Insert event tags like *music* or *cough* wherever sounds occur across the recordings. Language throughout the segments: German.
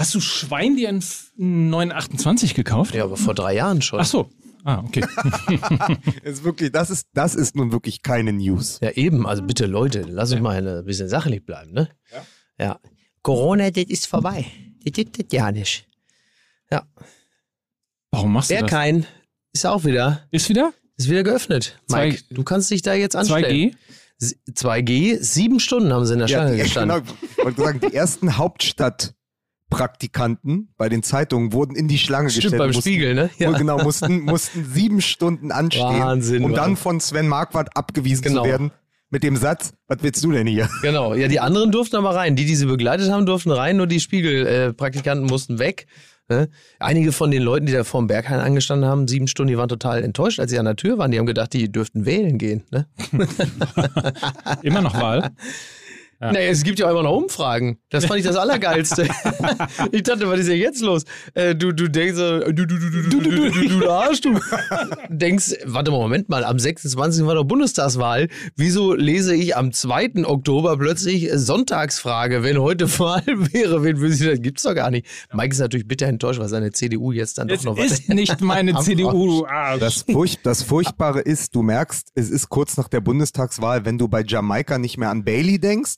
Hast du Schwein dir einen 928 gekauft? Ja, aber vor drei Jahren schon. Ach so. Ah, okay. *laughs* ist wirklich, das, ist, das ist nun wirklich keine News. Ja, eben. Also bitte, Leute, lass uns mal ein bisschen sachlich bleiben, ne? Ja. ja. Corona, das ist vorbei. Das gibt es ja nicht. Ja. Warum machst du Wer das? kein, ist auch wieder. Ist wieder? Ist wieder geöffnet. Mike, du kannst dich da jetzt anstellen. 2G? S- 2G, sieben Stunden haben sie in der Schlange die, *laughs* gestanden. genau, ich wollte sagen, die ersten Hauptstadtpraktikanten bei den Zeitungen wurden in die Schlange Stimmt, gestellt. beim mussten, Spiegel, ne? Ja. Genau, mussten, mussten sieben Stunden anstehen, Wahnsinn, um dann von Sven Marquardt abgewiesen Genau. zu werden mit dem Satz, was willst du denn hier? Genau, ja, die anderen durften aber rein. Die, die sie begleitet haben, durften rein, nur die Spiegelpraktikanten mussten weg. Ne? Einige von den Leuten, die da vorm Berghain angestanden haben, sieben Stunden, die waren total enttäuscht, als sie an der Tür waren. Die haben gedacht, die dürften wählen gehen. Ne? *laughs* Immer noch Wahl? *laughs* Ja. Naja, es gibt ja auch immer noch Umfragen. Das fand ich das Allergeilste. ich dachte, was ist denn jetzt los? Äh, du, du denkst, so, du, du, du, du, du, du, du, du, du Arsch, du. denkst, warte mal, Moment mal, am 26. war doch Bundestagswahl. Wieso lese ich am 2. Oktober plötzlich Sonntagsfrage, wenn heute Wahl wäre? Wen will sie, das gibt's doch gar nicht. Mike ist natürlich bitter enttäuscht, weil seine CDU jetzt dann Es doch noch ist nicht meine CDU. Ah, Das, Furcht, das Furchtbare ist, du merkst, es ist kurz nach der Bundestagswahl, wenn du bei Jamaika nicht mehr an Bailey denkst,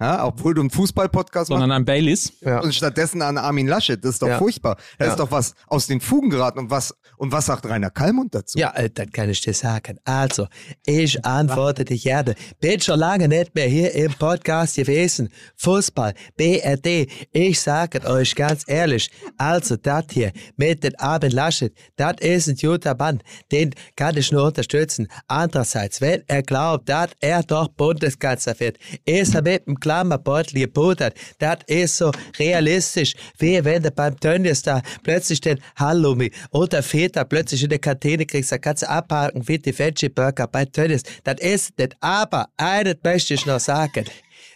ja, obwohl du einen Fußball-Podcast machst, sondern an Baileys. Ja. und stattdessen an Armin Laschet. Das ist doch Ja. furchtbar. Da Ja. ist doch was aus den Fugen geraten. Und was, und was sagt Rainer Kallmund dazu? Ja, äh, das kann ich dir sagen. Also, ich antworte dich gerne. Bin schon lange nicht mehr hier im Podcast gewesen. Fußball, BRD. Ich sage euch ganz ehrlich. Also, das hier mit den Armin Laschet, das ist ein guter Mann. Den kann ich nur unterstützen. Andererseits, wenn er glaubt, dass er doch Bundeskanzler wird, ist er mit dem Klammerbeutel gebuttert. Das ist so realistisch, wie wenn du beim Tönnies da plötzlich den Halloumi oder Feta plötzlich in der Kantine kriegst, da kannst du abhaken wie die Veggie Burger bei Tönnies. Das ist nicht. Aber eines möchte ich noch sagen.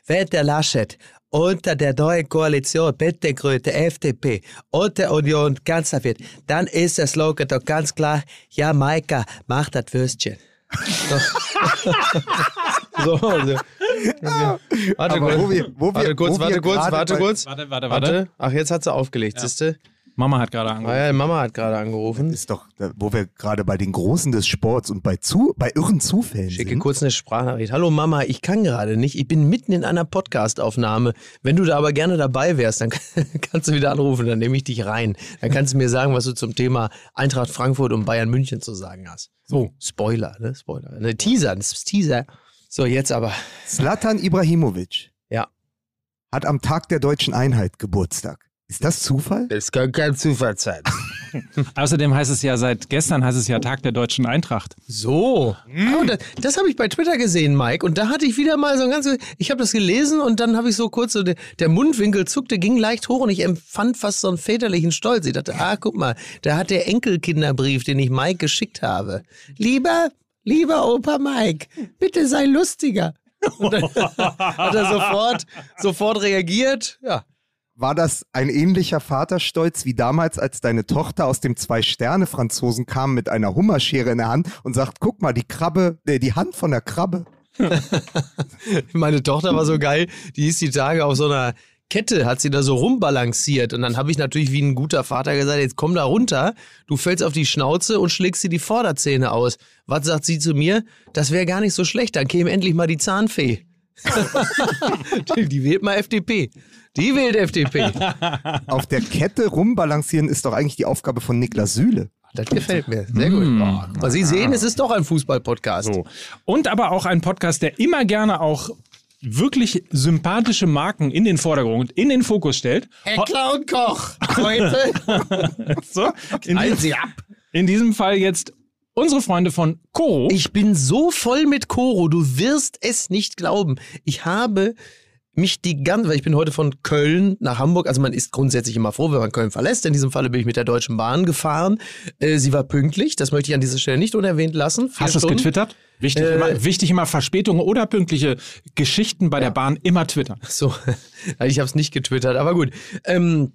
Wenn der Laschet unter der neuen Koalition mit der Grünen, der FDP und der Union Kanzler wird, dann ist der Slogan doch ganz klar, Jamaika, mach das Würstchen. *laughs* so, so. Warte Aber kurz, wo wir- wo wir- warte kurz, warte kurz, warte kurz. Warte, warte, warte. Warte. Ach, jetzt hat sie aufgelegt, siehste? Mama hat gerade Ah angerufen. ja, Mama hat gerade angerufen. Ist doch, wo wir gerade bei den Großen des Sports und bei, zu, bei irren Zufällen Schicke sind. kurz eine Sprachnachricht. Hallo Mama, ich kann gerade nicht. Ich bin mitten in einer Podcastaufnahme. Wenn du da aber gerne dabei wärst, dann *laughs* kannst du wieder anrufen, dann nehme ich dich rein. Dann kannst du mir sagen, was du zum Thema Eintracht Frankfurt und Bayern München zu sagen hast. So, Spoiler, ne? Spoiler. Ne, Teaser, das ist Teaser. So, jetzt aber. Zlatan Ibrahimovic Ja. hat am Tag der deutschen Einheit Geburtstag. Ist das Zufall? Das kann kein Zufall sein. *laughs* Außerdem heißt es ja seit gestern heißt es ja Tag der deutschen Eintracht. So. Ah, das das habe ich bei Twitter gesehen, Mike. Und da hatte ich wieder mal so ein ganzes. Ich habe das gelesen und dann habe ich so kurz so. Der, der Mundwinkel zuckte, ging leicht hoch und ich empfand fast so einen väterlichen Stolz. Ich dachte, ah, guck mal, da hat der Enkelkinderbrief, den ich Mike geschickt habe. Lieber, lieber Opa Mike, bitte sei lustiger. Und dann *laughs* hat er sofort, sofort reagiert. Ja. War das ein ähnlicher Vaterstolz wie damals, als deine Tochter aus dem Zwei-Sterne-Franzosen kam mit einer Hummerschere in der Hand und sagt, guck mal, die Krabbe, äh, die Hand von der Krabbe. *laughs* Meine Tochter war so geil, die ist die Tage auf so einer Kette, hat sie da so rumbalanciert. Und dann habe ich natürlich wie ein guter Vater gesagt, jetzt komm da runter, du fällst auf die Schnauze und schlägst dir die Vorderzähne aus. Was sagt sie zu mir? Das wäre gar nicht so schlecht, dann käme endlich mal die Zahnfee. die, *laughs* die wählt mal FDP. Die wählt FDP. *laughs* Auf der Kette rumbalancieren ist doch eigentlich die Aufgabe von Niklas Süle. Das gefällt mir. Sehr gut. Aber Sie sehen, es ist doch ein Fußball-Podcast. So. Und aber auch ein Podcast, der immer gerne auch wirklich sympathische Marken in den Vordergrund, in den Fokus stellt. Herr Clown Koch, heute *laughs* So, in, diesem, Sie ab. in diesem Fall jetzt unsere Freunde von Koro. Ich bin so voll mit Koro, du wirst es nicht glauben. Ich habe mich die ganze, weil ich bin heute von Köln nach Hamburg, also man ist grundsätzlich immer froh, wenn man Köln verlässt. In diesem Falle bin ich mit der Deutschen Bahn gefahren. Äh, sie war pünktlich, das möchte ich an dieser Stelle nicht unerwähnt lassen. Vier Hast du es getwittert? Wichtig, Äh, immer, wichtig immer Verspätungen oder pünktliche Geschichten bei der Bahn immer twittern. So, *laughs* ich habe es nicht getwittert, aber gut. Ähm,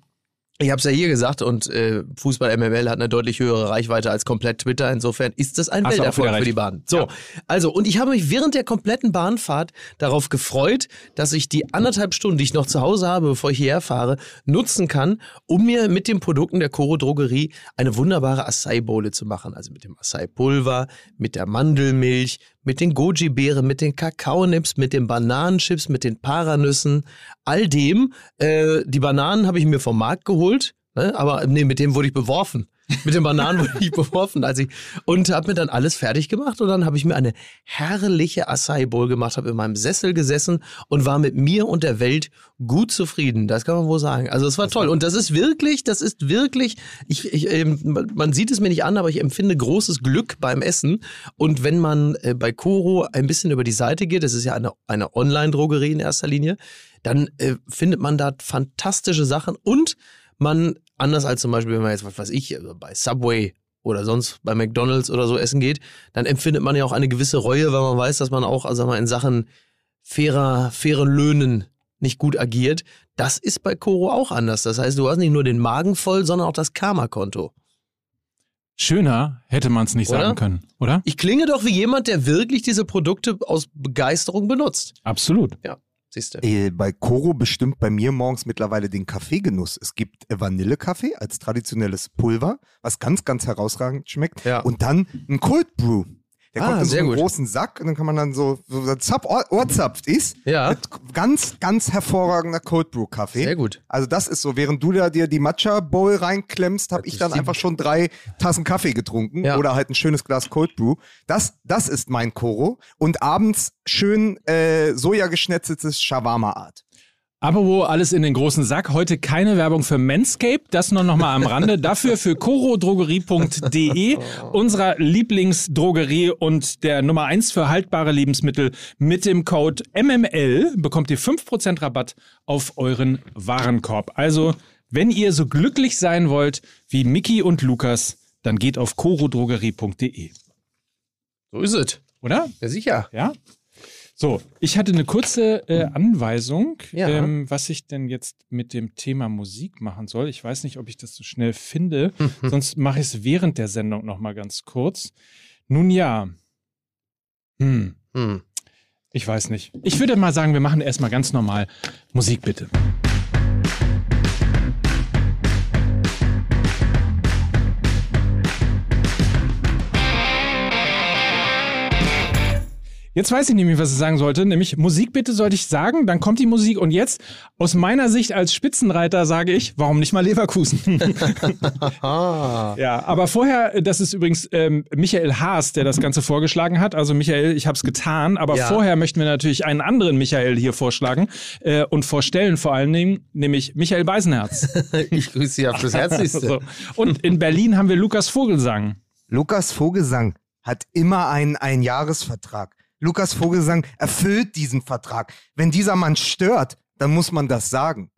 Ich habe es ja hier gesagt und äh, Fußball MML hat eine deutlich höhere Reichweite als komplett Twitter. Insofern ist das ein Hast Welterfolg für die Bahn. So, Ja. also und ich habe mich während der kompletten Bahnfahrt darauf gefreut, dass ich die anderthalb Stunden, die ich noch zu Hause habe, bevor ich hierher fahre, nutzen kann, um mir mit den Produkten der Coro Drogerie eine wunderbare Acai-Bowle zu machen. Also mit dem Acai-Pulver, mit der Mandelmilch, mit den Goji-Beeren, mit den Kakaonips, mit den Bananenchips, mit den Paranüssen, all dem. Äh, die Bananen habe ich mir vom Markt geholt, ne? aber nee, mit dem wurde ich beworfen. Mit den Bananen wurde *laughs* ich beworfen, als ich und habe mir dann alles fertig gemacht und dann habe ich mir eine herrliche Acai Bowl gemacht, habe in meinem Sessel gesessen und war mit mir und der Welt gut zufrieden. Das kann man wohl sagen. Also es war toll und das ist wirklich, das ist wirklich, ich, ich, ähm, man- man sieht es mir nicht an, aber ich empfinde großes Glück beim Essen und wenn man äh, bei Koro ein bisschen über die Seite geht, das ist ja eine, eine Online-Drogerie in erster Linie, dann äh, findet man da fantastische Sachen und man, anders als zum Beispiel, wenn man jetzt, was weiß ich, also bei Subway oder sonst bei McDonalds oder so essen geht, dann empfindet man ja auch eine gewisse Reue, weil man weiß, dass man auch, also mal in Sachen fairer, fairen Löhnen nicht gut agiert. Das ist bei Koro auch anders. Das heißt, du hast nicht nur den Magen voll, sondern auch das Karma-Konto. Schöner hätte man es nicht Oder? sagen können, oder? Ich klinge doch wie jemand, der wirklich diese Produkte aus Begeisterung benutzt. Absolut. Siehst du? Äh, Bei Koro bestimmt bei mir morgens mittlerweile den Kaffeegenuss. Es gibt Vanillekaffee als traditionelles Pulver, was ganz, ganz herausragend schmeckt. Ja. Und dann ein Cold Brew. Der Ah, kommt in so einen gut. großen Sack und dann kann man dann so, so Ohr, ohrzapft ist. Ja. Mit ganz, ganz hervorragender Cold Brew Kaffee. Sehr gut. Also das ist so, während du da dir die Matcha Bowl reinklemmst, habe ich dann einfach schon drei Tassen Kaffee getrunken Ja. oder halt ein schönes Glas Cold Brew. Das, das ist mein Koro. Und abends schön äh, sojageschnetzeltes Shawarma-Art. Apropos alles in den großen Sack. Heute keine Werbung für Manscaped, das nur noch mal am Rande. *laughs* Dafür für corodrogerie.de, unserer Lieblingsdrogerie und der Nummer eins für haltbare Lebensmittel. Mit dem Code MML bekommt ihr 5% Rabatt auf euren Warenkorb. Also, wenn ihr so glücklich sein wollt wie Mickey und Lukas, dann geht auf corodrogerie.de. So ist es. Oder? Ja, sicher. Ja. So, ich hatte eine kurze äh, Anweisung, Ja. ähm, was ich denn jetzt mit dem Thema Musik machen soll. Ich weiß nicht, ob ich das so schnell finde, *laughs* sonst mache ich es während der Sendung noch mal ganz kurz. Nun ja. Hm, Hm. ich weiß nicht. Ich würde mal sagen, wir machen erstmal ganz normal Musik bitte. Jetzt weiß ich nämlich, was ich sagen sollte, nämlich Musik bitte sollte ich sagen, dann kommt die Musik und jetzt aus meiner Sicht als Spitzenreiter sage ich, warum nicht mal Leverkusen? Ah. *laughs* ja, aber vorher, das ist übrigens ähm, Michael Haas, der das Ganze vorgeschlagen hat. Also Michael, ich habe es getan, aber Ja. vorher möchten wir natürlich einen anderen Michael hier vorschlagen äh, und vorstellen vor allen Dingen, nämlich Michael Beisenherz. *laughs* Ich grüße Sie auf das Herzlichste. *laughs* so. Und in Berlin haben wir Lukas Vogelsang. Lukas Vogelsang hat immer einen Einjahresvertrag. Lukas Vogelsang erfüllt diesen Vertrag. Wenn dieser Mann stört, dann muss man das sagen.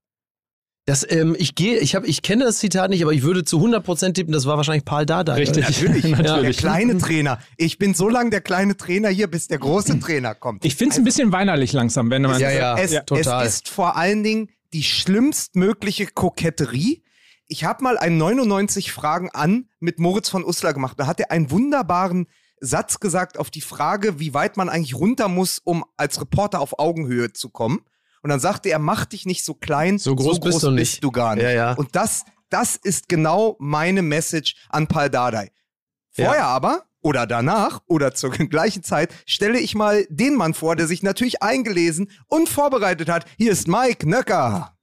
Das, ähm, ich gehe, ich habe, ich kenne das Zitat nicht, aber ich würde zu 100% tippen, das war wahrscheinlich Paul Dardai. Richtig. Natürlich, *laughs* der Natürlich. kleine Trainer. Ich bin so lange der kleine Trainer hier, bis der große *clears throat* Trainer kommt. Ich finde es ein bisschen weinerlich langsam, wenn man. Ja, ja. es, total. es ist vor allen Dingen die schlimmstmögliche Koketterie. Ich habe mal ein 99 Fragen an mit Moritz von Uslar gemacht. Da hat er einen wunderbaren Satz gesagt auf die Frage, wie weit man eigentlich runter muss, um als Reporter auf Augenhöhe zu kommen. Und dann sagte er, mach dich nicht so klein, So groß bist du nicht. du gar nicht. Ja, ja. Und das, das ist genau meine Message an Pal Dardai. Vorher aber oder danach oder zur *laughs* gleichen Zeit stelle ich mal den Mann vor, der sich natürlich eingelesen und vorbereitet hat. Hier ist Mike Nöcker.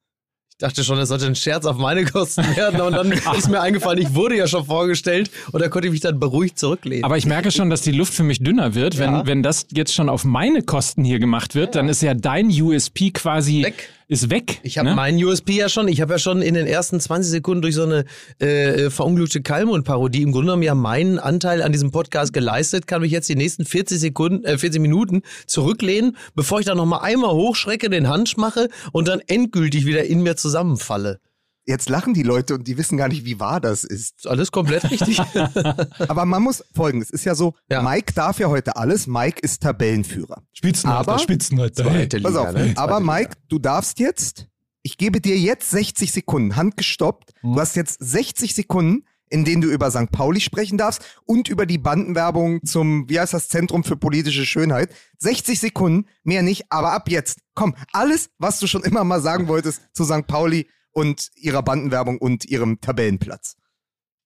Ich dachte schon, das sollte ein Scherz auf meine Kosten werden und dann *laughs* ist mir eingefallen, ich wurde ja schon vorgestellt und da konnte ich mich dann beruhigt zurücklehnen. Aber ich merke schon, dass die Luft für mich dünner wird. Wenn, Ja. wenn das jetzt schon auf meine Kosten hier gemacht wird, dann ist ja dein USP quasi Weg. Ist weg. Ich habe ne? meinen USP ja schon, ich habe ja schon in den ersten 20 Sekunden durch so eine äh, verunglückte Kalmund-Parodie im Grunde genommen ja meinen Anteil an diesem Podcast geleistet, kann mich jetzt die nächsten 40 Sekunden, äh, 40 Minuten zurücklehnen, bevor ich dann nochmal einmal hochschrecke, den Hansch mache und dann endgültig wieder in mir zusammenfalle. Jetzt lachen die Leute und die wissen gar nicht, wie wahr das ist. Ist alles komplett richtig. *laughs* Aber man muss folgendes, ist ja so, Ja. Mike darf ja heute alles, Mike ist Tabellenführer. Spitzenreiter, Aber- Spitzenreiter. Zweite Pass auf, ne? aber Mike, du darfst jetzt Ich gebe dir jetzt 60 Sekunden, handgestoppt. Mhm. Du hast jetzt 60 Sekunden, in denen du über St. Pauli sprechen darfst und über die Bandenwerbung zum, wie heißt das, Zentrum für politische Schönheit. 60 Sekunden, mehr nicht, aber ab jetzt. Komm, alles, was du schon immer mal sagen wolltest zu St. Pauli und ihrer Bandenwerbung und ihrem Tabellenplatz.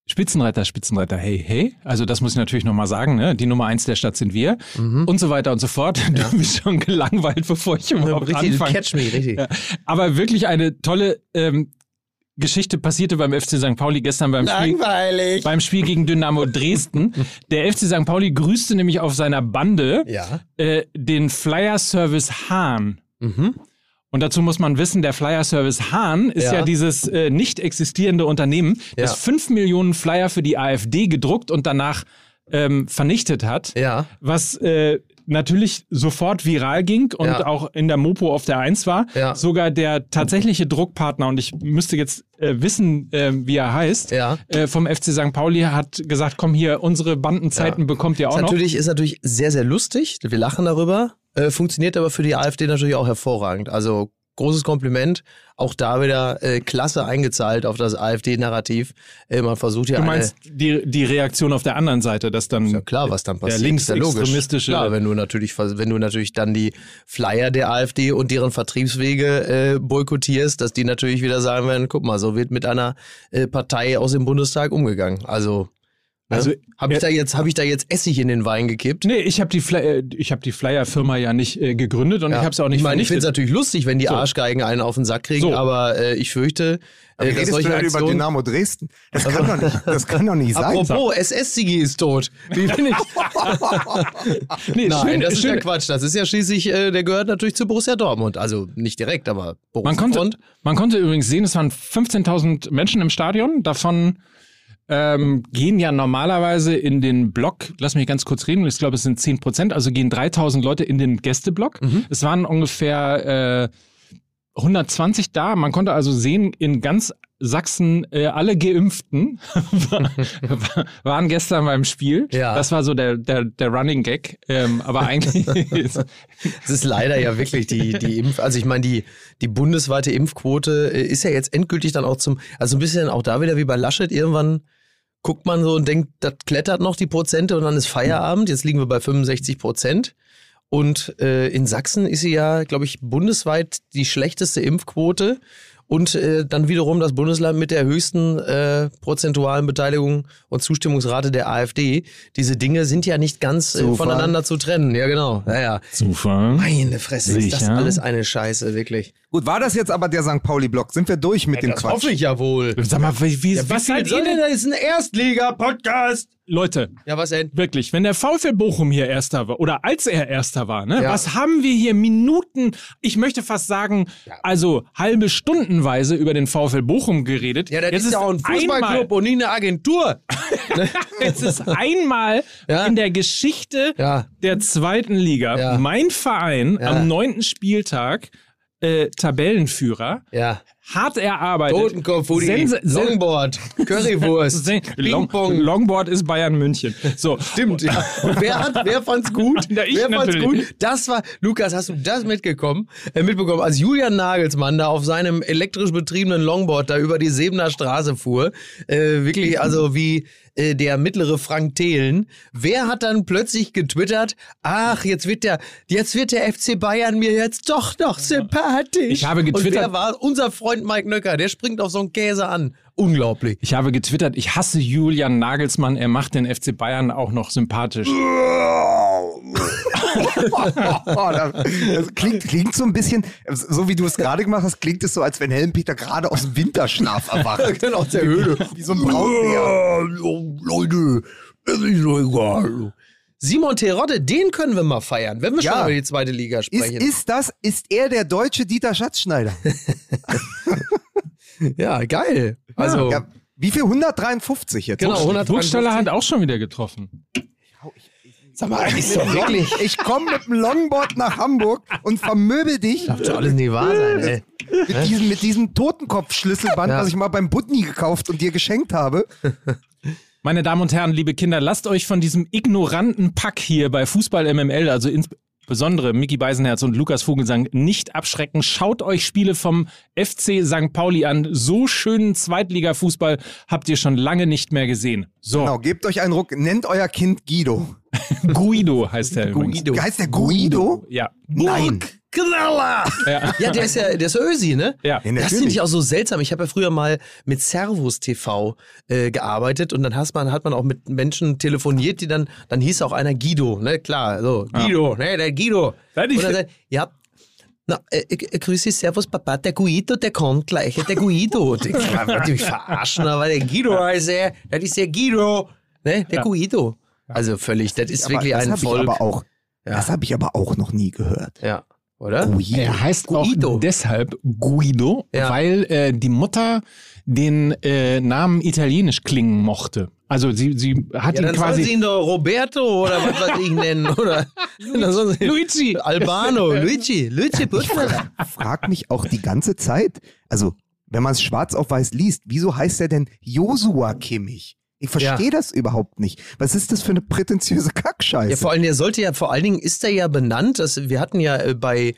Spitzenreiter, Spitzenreiter, hey, hey. Also das muss ich natürlich nochmal sagen, ne? Die Nummer eins der Stadt sind wir und so weiter und so fort. Du bist schon gelangweilt, bevor ich überhaupt Richtig, anfange. catch me, richtig. Ja. Aber wirklich eine tolle ähm, Geschichte passierte beim FC St. Pauli gestern beim Spiel, Langweilig. beim Spiel gegen Dynamo Dresden. *laughs* Der FC St. Pauli grüßte nämlich auf seiner Bande Ja. äh, den Flyer Service Hahn. Mhm. Und dazu muss man wissen, der Flyer Service Hahn ist ja, Ja. dieses äh, nicht existierende Unternehmen, das Ja. fünf Millionen Flyer für die AfD gedruckt und danach ähm, vernichtet hat. Ja. Was äh, natürlich sofort viral ging und Ja. auch in der Mopo auf der Eins war. Ja. Sogar der tatsächliche Druckpartner, und ich müsste jetzt äh, wissen, äh, wie er heißt, Ja. äh, vom FC St. Pauli hat gesagt, komm hier, unsere Bandenzeiten Ja. bekommt ihr auch Ist noch. natürlich, ist natürlich sehr, sehr lustig. Wir lachen darüber. Äh, funktioniert aber für die AfD natürlich auch hervorragend. Also großes Kompliment. Auch da wieder äh, klasse eingezahlt auf das AfD-Narrativ. Äh, man versucht ja Du meinst die, die Reaktion auf der anderen Seite, dass dann ja klar, was dann passiert. der ist ja logisch. linksextremistische Klar, wenn du natürlich, wenn du natürlich dann die Flyer der AfD und deren Vertriebswege äh, boykottierst, dass die natürlich wieder sagen werden, guck mal, so wird mit einer äh, Partei aus dem Bundestag umgegangen. Also? Also, habe ich ja- da jetzt, habe ich da jetzt Essig in den Wein gekippt? Nee, ich habe die, Fly äh, ich hab die Flyer-Firma ja nicht äh, gegründet und ich habe es auch nicht ich meine, ich finde es natürlich lustig, wenn die So. Arschgeigen einen auf den Sack kriegen, So. aber äh, ich fürchte, äh, dass redest du solche denn über Aktionen... Dynamo Dresden? Das kann doch nicht, das kann doch nicht sein. Apropos, SS-Sigi ist tot. Wie bin ich? *laughs* nee, Nein, schön, das ist schön, ja Quatsch. Das ist ja schließlich, äh, der gehört natürlich zu Borussia Dortmund. Also nicht direkt, aber Man Borussia konnte, man konnte übrigens sehen, es waren 15.000 Menschen im Stadion. Davon ähm, gehen ja normalerweise in den Block, lass mich ganz kurz reden, ich glaube, es sind 10 Prozent, also gehen 3.000 Leute in den Gästeblock. Es waren ungefähr äh, 120 da. Man konnte also sehen, in ganz Sachsen äh, alle Geimpften war- *laughs* waren gestern beim Spiel. Ja. Das war so der, der, der Running Gag. Ähm, aber eigentlich *laughs* Es ist leider ja wirklich die, die Impf, also ich meine, die, die bundesweite Impfquote äh, ist ja jetzt endgültig dann auch zum, also ein bisschen auch da wieder wie bei Laschet, irgendwann guckt man so und denkt, das klettert noch die Prozente und dann ist Feierabend, jetzt liegen wir bei 65 Prozent. Und äh, in Sachsen ist sie ja, glaube ich, bundesweit die schlechteste Impfquote und äh, dann wiederum das Bundesland mit der höchsten äh, prozentualen Beteiligung und Zustimmungsrate der AfD. Diese Dinge sind ja nicht ganz äh, voneinander zu trennen. Ja, genau. Ja, ja. Zufall. Meine Fresse, ist das Sicher? alles eine Scheiße, wirklich. Gut, war das jetzt aber der St. Pauli-Block? Sind wir durch mit dem Quatsch? ich ja wohl. Sag mal, wie, wie, was seid ihr denn? Das ist ein Erstliga-Podcast. Leute, Ja, was denn? Wirklich, wenn der VfL Bochum hier Erster war oder als er Erster war, ne, Ja. was haben wir hier Minuten, ich möchte fast sagen, also halbe Stundenweise über den VfL Bochum geredet. Ja, das Jetzt ist ja auch ein Fußballclub und nie eine Agentur. *laughs* Jetzt ist einmal Ja. in der Geschichte Ja. der zweiten Liga Ja. mein Verein Ja. am neunten Spieltag äh, Tabellenführer, Ja. hart erarbeitet. Totenkopf, Udi, Sense- sen- Longboard, Currywurst, *laughs* Long, Ping-Pong. Longboard ist Bayern München. So. Stimmt, ja. Und wer, hat, wer fand's gut? *laughs* Ja, ich wer fand's natürlich. gut? Das war, Lukas, hast du das mitgekommen, äh, mitbekommen, als Julian Nagelsmann da auf seinem elektrisch betriebenen Longboard da über die Sebener Straße fuhr, äh, wirklich also wie äh, der mittlere Frank Thelen. Wer hat dann plötzlich getwittert, ach, jetzt wird der, jetzt wird der FC Bayern mir jetzt doch noch sympathisch. Ich habe Und getwittert- wer war unser Freund Mike Nöcker, der springt auf so einen Käse an. Unglaublich. Ich habe getwittert, ich hasse Julian Nagelsmann, er macht den FC Bayern auch noch sympathisch. *laughs* Das, *laughs* das klingt, klingt so ein bisschen, so wie du es gerade gemacht hast, klingt es so, als wenn Helmpeter gerade aus dem Winterschlaf erwacht. *laughs* Genau, aus der Höhle. *laughs* Wie so ein Braunbär. Leute, es ist doch egal. Simon Terodde, den können wir mal feiern, wenn wir Ja. schon über die zweite Liga Ist, sprechen. ist das, ist er der deutsche Dieter Schatzschneider? ja, geil. Also, Ja, wie viel? 153 jetzt? genau, 100 Burgstaller hat auch schon wieder getroffen. Sag mal, ist doch wirklich. Ich komme mit dem Longboard nach Hamburg und vermöbel dich Darf doch alles nicht wahr sein, ey. mit diesem, mit diesem Totenkopfschlüsselband, Ja. was ich mal beim Butni gekauft und dir geschenkt habe. Meine Damen und Herren, liebe Kinder, lasst euch von diesem ignoranten Pack hier bei Fußball MML, also ins insbesondere Mickey Beisenherz und Lukas Vogelsang nicht abschrecken. Schaut euch Spiele vom FC St. Pauli an. So schönen Zweitliga-Fußball habt ihr schon lange nicht mehr gesehen. So, Genau, gebt euch einen Ruck, nennt euer Kind Guido. *laughs* Guido heißt der übrigens. Guido. Heißt der Guido? Ja. Nein. Knaller! Ja. Ja, der ist ja, der ist Ösi, ne? Ja. Ja, Das finde ich auch so seltsam. Ich habe ja früher mal mit Servus TV äh, gearbeitet und dann hat man, hat man auch mit Menschen telefoniert, die dann, dann hieß auch einer Guido, ne? Klar, so, Guido, ne, der Guido. Ja, und dann sagt, ja, na, äh, äh, grüß dich, Servus, Papa, der Guido, der kommt gleich, der Guido. *laughs* Ich wollte mich verarschen, aber der Guido heißt er, das ist der Guido, ne, der Guido. Also völlig, das ist Aber wirklich das ein Volk. aber auch. Ja. Das habe ich aber auch noch nie gehört. Ja, oder? Guido. Er heißt Guido. auch deshalb Guido, Ja. weil äh, die Mutter den äh, Namen italienisch klingen mochte. Also sie, sie hat Ja, ihn dann soll quasi sie ihn doch Roberto oder was weiß ich nennen, *laughs* oder? Soll sie- Luigi. Albano, *laughs* Luigi, Luigi Butler. frag mich auch die ganze Zeit, also wenn man es schwarz auf weiß liest, wieso heißt er denn Josua Kimmich? Ich verstehe Ja. das überhaupt nicht. Was ist das für eine prätentiöse Kackscheiße? Ja, vor allem, der sollte ja, vor allen Dingen ist er ja benannt, dass wir hatten ja äh, bei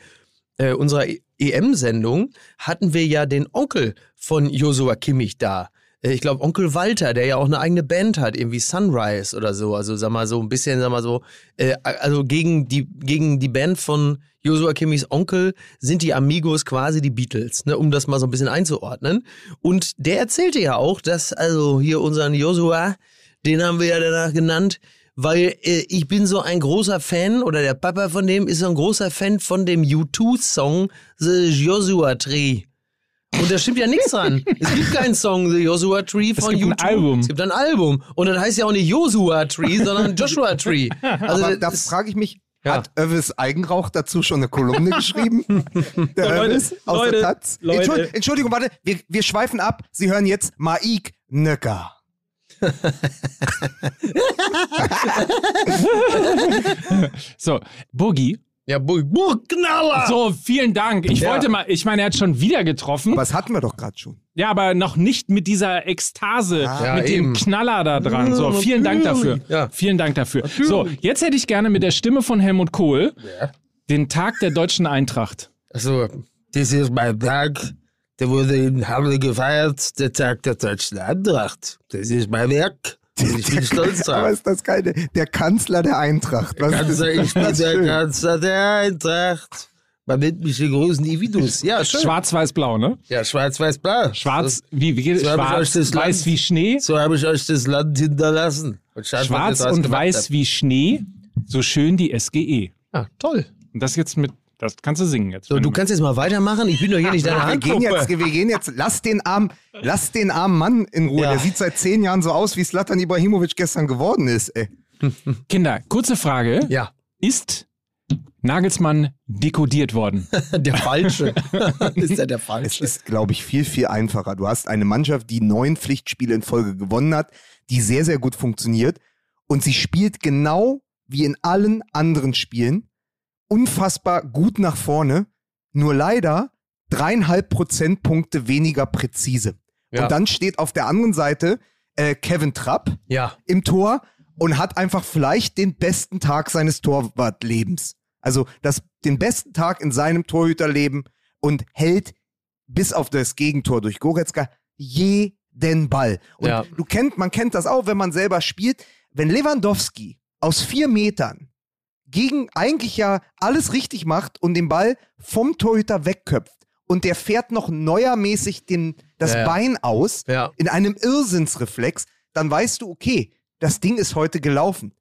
äh, unserer EM-Sendung hatten wir ja den Onkel von Josua Kimmich da. Äh, Ich glaube, Onkel Walter, der ja auch eine eigene Band hat, irgendwie Sunrise oder so. Also, sag mal so, ein bisschen, sag mal so, äh, also gegen die, gegen die Band von Josua Kimmichs Onkel sind die Amigos quasi die Beatles, ne, um das mal so ein bisschen einzuordnen. Und der erzählte ja auch, dass also hier unseren Josua, den haben wir ja danach genannt, weil äh, ich bin so ein großer Fan oder der Papa von dem ist so ein großer Fan von dem U2-Song The Joshua Tree. Und da stimmt ja nichts dran. Es gibt keinen Song The Joshua Tree von gibt ein U2. Album. Es gibt ein Album. Und das heißt ja auch nicht Joshua Tree, sondern *laughs* Joshua Tree. Also Aber da das- frage ich mich, Ja. hat Övis Eigenrauch dazu schon eine Kolumne *laughs* geschrieben? Der Leute, Övis aus Leute, der Taz? Leute. Entschuldigung, Entschuldigung, warte, wir, wir schweifen ab. Sie hören jetzt Maik Nöcker. *laughs* So, Boogie. Ja, Bu- Burgknaller! So, vielen Dank. Ich Ja. wollte mal, ich meine, er hat schon wieder getroffen. Was hatten wir doch gerade schon? Ja, aber noch nicht mit dieser Ekstase, Ja, mit eben. dem Knaller da dran. So, vielen Dank dafür. Ja. Vielen Dank dafür. So, jetzt hätte ich gerne mit der Stimme von Helmut Kohl den Tag der deutschen Eintracht. Also, das ist mein Tag. Der wurde in Halle gefeiert, der Tag der deutschen Eintracht. Das ist mein Werk. *laughs* Und ich bin stolz Aber drauf. ist das keine, der Kanzler der Eintracht. Was Kanzler, ist ich bin der schön. Kanzler der Eintracht. Man nennt mich den großen Ividus. Ja, schön. Schwarz-Weiß-Blau, ne? ja, schwarz-weiß-blau. Schwarz, wie, wie geht so hab ich euch Schwarz, das Land- weiß wie Schnee. So habe ich euch das Land hinterlassen. Und Schwarz und weiß habt. wie Schnee, so schön die SGE. Ah, toll. Und das jetzt mit, das kannst du singen jetzt. So, du kannst jetzt mal weitermachen. Ich bin doch hier nicht deine Wir gehen, jetzt, wir gehen jetzt, lass den armen, lass den armen Mann in Ruhe. Ja. Der sieht seit zehn Jahren so aus, wie Slatan Ibrahimovic gestern geworden ist, ey. *laughs* Kinder, kurze Frage. Ja, Ist Nagelsmann dekodiert worden? *laughs* der Falsche. *laughs* ist er der Es Falsche? ist, glaube ich, viel, viel einfacher. Du hast eine Mannschaft, die neun Pflichtspiele in Folge gewonnen hat, die sehr, sehr gut funktioniert. Und sie spielt genau wie in allen anderen Spielen unfassbar gut nach vorne. Nur leider dreieinhalb Prozentpunkte weniger präzise. Ja. Und dann steht auf der anderen Seite äh, Kevin Trapp Ja. im Tor und hat einfach vielleicht den besten Tag seines Torwartlebens. Also das, den besten Tag in seinem Torhüterleben und hält bis auf das Gegentor durch Goretzka jeden Ball. Und Ja. du kennt, man kennt das auch, wenn man selber spielt. Wenn Lewandowski aus vier Metern gegen eigentlich ja alles richtig macht und den Ball vom Torhüter wegköpft und der fährt noch neuermäßig den, das Ja. Bein aus, Ja. in einem Irrsinnsreflex, dann weißt du, okay, das Ding ist heute gelaufen.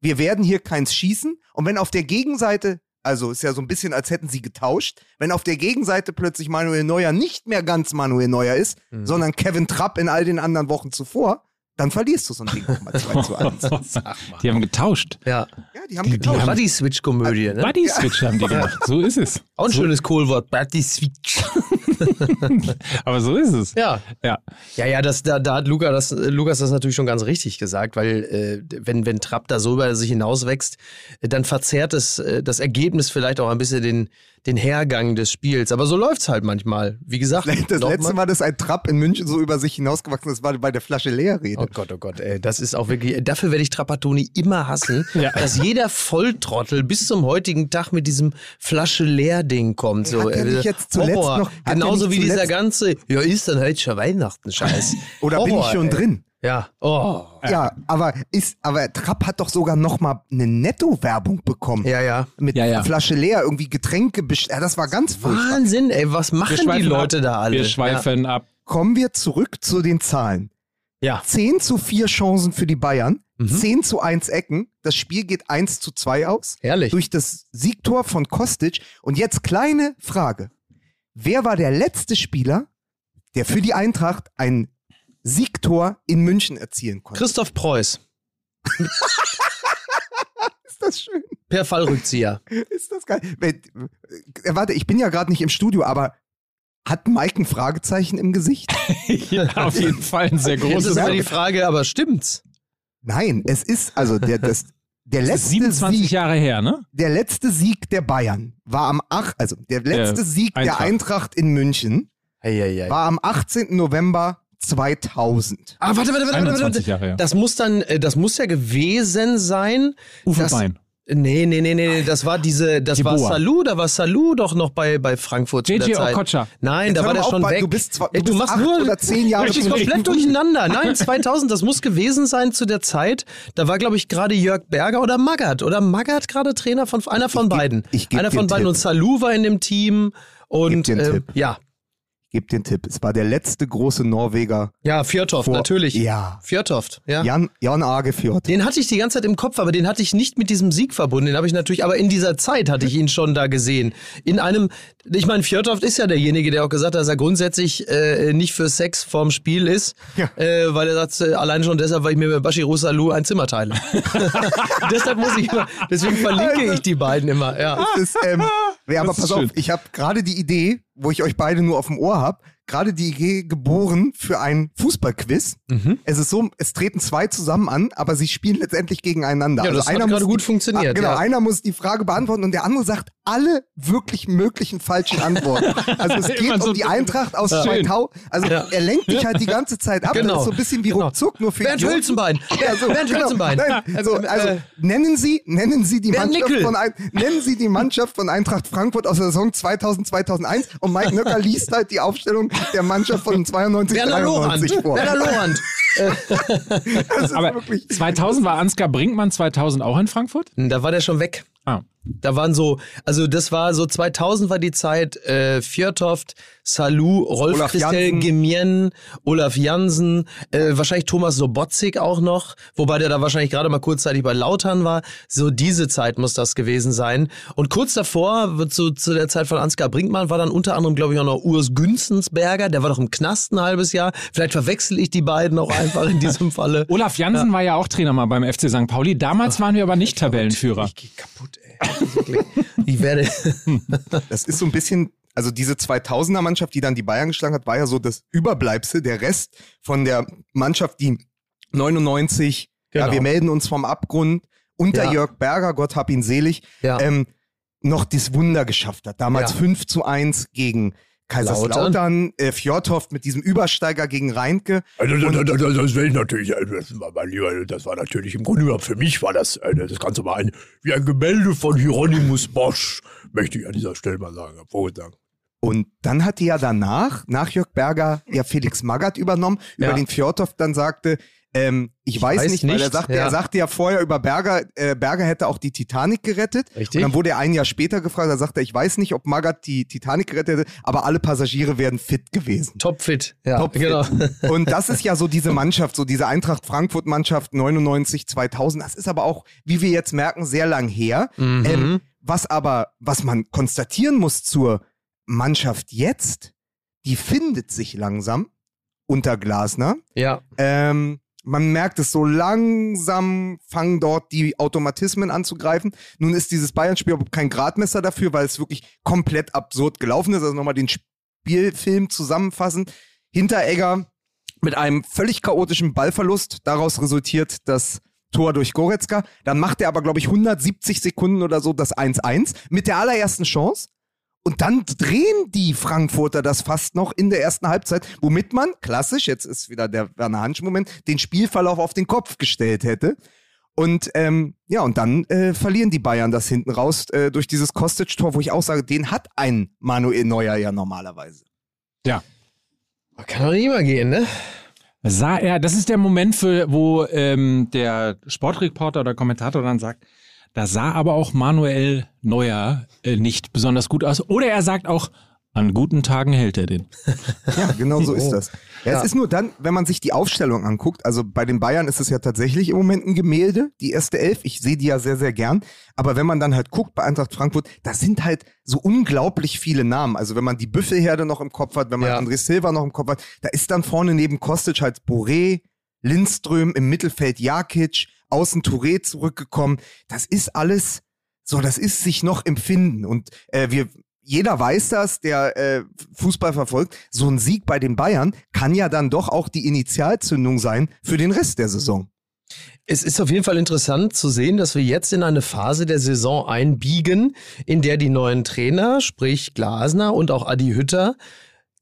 Wir werden hier keins schießen. Und wenn auf der Gegenseite, also ist ja so ein bisschen, als hätten sie getauscht, wenn auf der Gegenseite plötzlich Manuel Neuer nicht mehr ganz Manuel Neuer ist, Mhm. sondern Kevin Trapp in all den anderen Wochen zuvor, dann verlierst du so ein Ding nochmal 2 zu 1. *laughs* Die haben getauscht. Ja. Ja, die haben Die, die getauscht. Buddy-Switch-Komödie, ne? Buddy Switch haben die gemacht. So ist es. Auch ein schönes Kohlwort. Bratiswitsch. *laughs* Aber so ist es. Ja. Ja. Ja, ja, das, da, da hat Luca das, Lukas das natürlich schon ganz richtig gesagt, weil äh, wenn, wenn Trapp da so über sich hinauswächst, äh, dann verzerrt es äh, das Ergebnis vielleicht auch ein bisschen den, den Hergang des Spiels. Aber so läuft's halt manchmal. Wie gesagt, Das letzte Mal, dass ein Trapp in München so über sich hinausgewachsen ist, war bei der Flasche Leerrede. Oh Gott, oh Gott, ey, das ist auch wirklich, dafür werde ich Trapattoni immer hassen, Ja. dass jeder Volltrottel bis zum heutigen Tag mit diesem Flasche Leer-Ding kommt. So, Hat er äh, nicht jetzt zuletzt Horror. noch- Genauso wie dieser ganze, ja, ist dann heute schon Weihnachten, Scheiß. *laughs* Oder bin ich Horror, schon ey. drin? Ja, oh. Ja, aber ist, aber Trapp hat doch sogar noch mal eine Netto-Werbung bekommen. Ja, ja. Mit Ja, ja. Flasche leer, irgendwie Getränke, ja, das war ganz furchtbar. Wahnsinn, ey, was machen die Leute ab. da alle? Wir schweifen ab. Kommen wir zurück zu den Zahlen. Ja. 10 zu 4 Chancen für die Bayern, Mhm. 10 zu 1 Ecken, das Spiel geht 1 zu 2 aus. Herrlich. Durch das Siegtor von Kostic. Und jetzt kleine Frage. Wer war der letzte Spieler, der für die Eintracht ein Siegtor in München erzielen konnte? Christoph Preuß, *laughs* Ist das schön? per Fallrückzieher. Ist das geil? Äh, Warte, ich bin ja gerade nicht im Studio, aber hat Mike ein Fragezeichen im Gesicht? *laughs* ja, auf jeden Fall ein sehr Jetzt großes. ist aber die Frage, aber stimmt's? Nein, es ist also der, das, der Das ist letzte 27 Sieg, Jahre her, ne? der letzte Sieg der Bayern war am 8, also der letzte Der Sieg der Eintracht. Eintracht in München Eieiei. war am 18. November 2000. Ah, warte, warte, warte, warte, 21 warte. Das muss dann, äh, das muss ja gewesen sein. Uwe das- Bein. Nee, nee, nee, nee, das war diese, das Die war. Salou, da war Salou doch noch bei, bei Frankfurt JJ der Zeit. Okocha. Nein, Jetzt da war der schon weil weg. du bist zwar- Ey, du bist acht oder zehn Jahre Du zu komplett durcheinander. Nein, 2000, das muss gewesen sein zu der Zeit. Da war, glaube ich, gerade Jörg Berger oder Magath. Oder Magath gerade Trainer von, einer von geb- beiden. ich geb einer von beiden. Tipp. Und Salou war in dem Team. Und, dir einen ähm, Tipp. ja. Ich gebe den Tipp, es war der letzte große Norweger. Ja, Fjörtoft, natürlich. Ja. Fjörtoft, ja. Jan, Jan Agefjord. Den hatte ich die ganze Zeit im Kopf, aber den hatte ich nicht mit diesem Sieg verbunden. Den habe ich natürlich, aber in dieser Zeit hatte ich ihn schon da gesehen. In einem, ich meine, Fjörtoft ist ja derjenige, der auch gesagt hat, dass er grundsätzlich äh, nicht für Sex vorm Spiel ist, Ja. äh, weil er sagt, äh, allein schon deshalb, weil ich mir mit Bashiru Salou ein Zimmer teile. *laughs* deshalb muss ich immer, deswegen verlinke ich die beiden immer. Ja. Das ist, ähm, *laughs* ja, aber Das ist pass auf, schön. ich habe gerade die Idee, wo ich euch beide nur auf dem Ohr habe, gerade die Idee geboren für ein Fußballquiz. Mhm. Es ist so, es treten zwei zusammen an, aber sie spielen letztendlich gegeneinander. Ja, das hat gerade gut funktioniert, Ah, genau, ja. einer muss die Frage beantworten und der andere sagt alle wirklich möglichen falschen Antworten. Also es *laughs* geht so um die ein Eintracht aus Ja. 2000. Also Ja. er lenkt dich halt die ganze Zeit ab. Genau. Das ist so ein bisschen wie Genau. ruckzuck, nur für Bernd Idioten. Hülzenbein. *laughs* Ja, so, Bernd genau. Hülzenbein. Nein, so, also Äh, nennen Sie, nennen Sie die Bernd Mannschaft Nickel. von ein, nennen Sie die Mannschaft von Eintracht Frankfurt aus der Saison 2000 2001 und Mike Nöcker liest halt die Aufstellung der Mannschaft von 92 Werner Lorand. 93 vor. Werner *laughs* ist Aber wirklich 2000 war Ansgar Brinkmann 2000 auch in Frankfurt? Da war der schon weg. Ah. Da waren so, also das war so 2000 war die Zeit, äh, Fjörtoft, Salou, Rolf Olaf Christel. Gemien, Olaf Jansen, äh, wahrscheinlich Thomas Sobotzig auch noch, wobei der da wahrscheinlich gerade mal kurzzeitig bei Lautern war. So diese Zeit muss das gewesen sein. Und kurz davor, wird so zu der Zeit von Ansgar Brinkmann, war dann unter anderem, glaube ich, auch noch Urs Günzensberger, der war doch im Knast ein halbes Jahr. Vielleicht verwechsel ich die beiden auch einfach in diesem *laughs* Falle. Olaf Jansen war ja auch Trainer mal beim FC St. Pauli. Damals waren wir aber nicht Tabellenführer. Ich geh kaputt, ey. Wirklich. Ich werde. *laughs* Das ist so ein bisschen, also diese 2000er Mannschaft, die dann die Bayern geschlagen hat, war ja so das Überbleibsel, der Rest von der Mannschaft, die 99, ja, Genau. wir melden uns vom Abgrund, unter Ja. Jörg Berger, Gott hab ihn selig, Ja. ähm, noch das Wunder geschafft hat. Damals Ja. 5 zu 1 gegen Kaiserslautern, äh, Fjordhoft mit diesem Übersteiger gegen Reinke. Also, das, das, das, das will ich natürlich, äh, das war, mein Lieber, das war natürlich im Grunde genommen für mich war das, äh, das Ganze mal ein, wie ein Gemälde von Hieronymus Bosch, möchte ich an dieser Stelle mal sagen, hervorragend. Und dann hat die ja danach, nach Jörg Berger, ja Felix Magath übernommen, Ja. über den Fjordhoff dann sagte, ähm, ich, weiß, weiß nicht, weil er nicht, sagte, ja. er sagte ja vorher über Berger, äh, Berger hätte auch die Titanic gerettet. Richtig. Und dann wurde er ein Jahr später gefragt, da sagte er, ich weiß nicht, ob Magath die Titanic gerettet hätte, aber alle Passagiere wären fit gewesen. Topfit. Ja, Topfit. genau. *laughs* Und das ist ja so diese Mannschaft, so diese Eintracht Frankfurt Mannschaft 99, 2000. Das ist aber auch, wie wir jetzt merken, sehr lang her. Mhm. Ähm, was aber, was man konstatieren muss zur Mannschaft jetzt, die findet sich langsam unter Glasner. Ja. Ähm, man merkt es so langsam fangen dort die Automatismen an zu greifen. Nun ist dieses Bayern-Spiel kein Gradmesser dafür, weil es wirklich komplett absurd gelaufen ist. Also nochmal den Spielfilm zusammenfassen. Hinteregger mit einem völlig chaotischen Ballverlust. Daraus resultiert das Tor durch Goretzka. Dann macht er aber, glaube ich, 170 Sekunden oder so das 1-1 mit der allerersten Chance. Und dann drehen die Frankfurter das fast noch in der ersten Halbzeit, womit man, klassisch, jetzt ist wieder der Werner Hansch-Moment, den Spielverlauf auf den Kopf gestellt hätte. Und ähm, ja, und dann äh, verlieren die Bayern das hinten raus äh, durch dieses Kostic-Tor, wo ich auch sage, den hat ein Manuel Neuer ja normalerweise. Ja. Kann doch nicht immer gehen, ne? Sah er, das ist der Moment, für, wo ähm, der Sportreporter oder Kommentator dann sagt, da sah aber auch Manuel Neuer äh, nicht besonders gut aus. Oder er sagt auch, an guten Tagen hält er den. Ja, genau so ist Oh. das. Ja, Es ist nur dann, wenn man sich die Aufstellung anguckt, also bei den Bayern ist es ja tatsächlich im Moment ein Gemälde, die erste Elf. Ich sehe die ja sehr, sehr gern. Aber wenn man dann halt guckt bei Eintracht Frankfurt, da sind halt so unglaublich viele Namen. Also wenn man die Büffelherde noch im Kopf hat, wenn man Ja. André Silva noch im Kopf hat, da ist dann vorne neben Kostic halt Boré, Lindström, im Mittelfeld Jakic, außen Touré zurückgekommen. Das ist alles so, das ist sich noch empfinden. Und äh, wir, jeder weiß das, der äh, Fußball verfolgt. So ein Sieg bei den Bayern kann ja dann doch auch die Initialzündung sein für den Rest der Saison. Es ist auf jeden Fall interessant zu sehen, dass wir jetzt in eine Phase der Saison einbiegen, in der die neuen Trainer, sprich Glasner und auch Adi Hütter,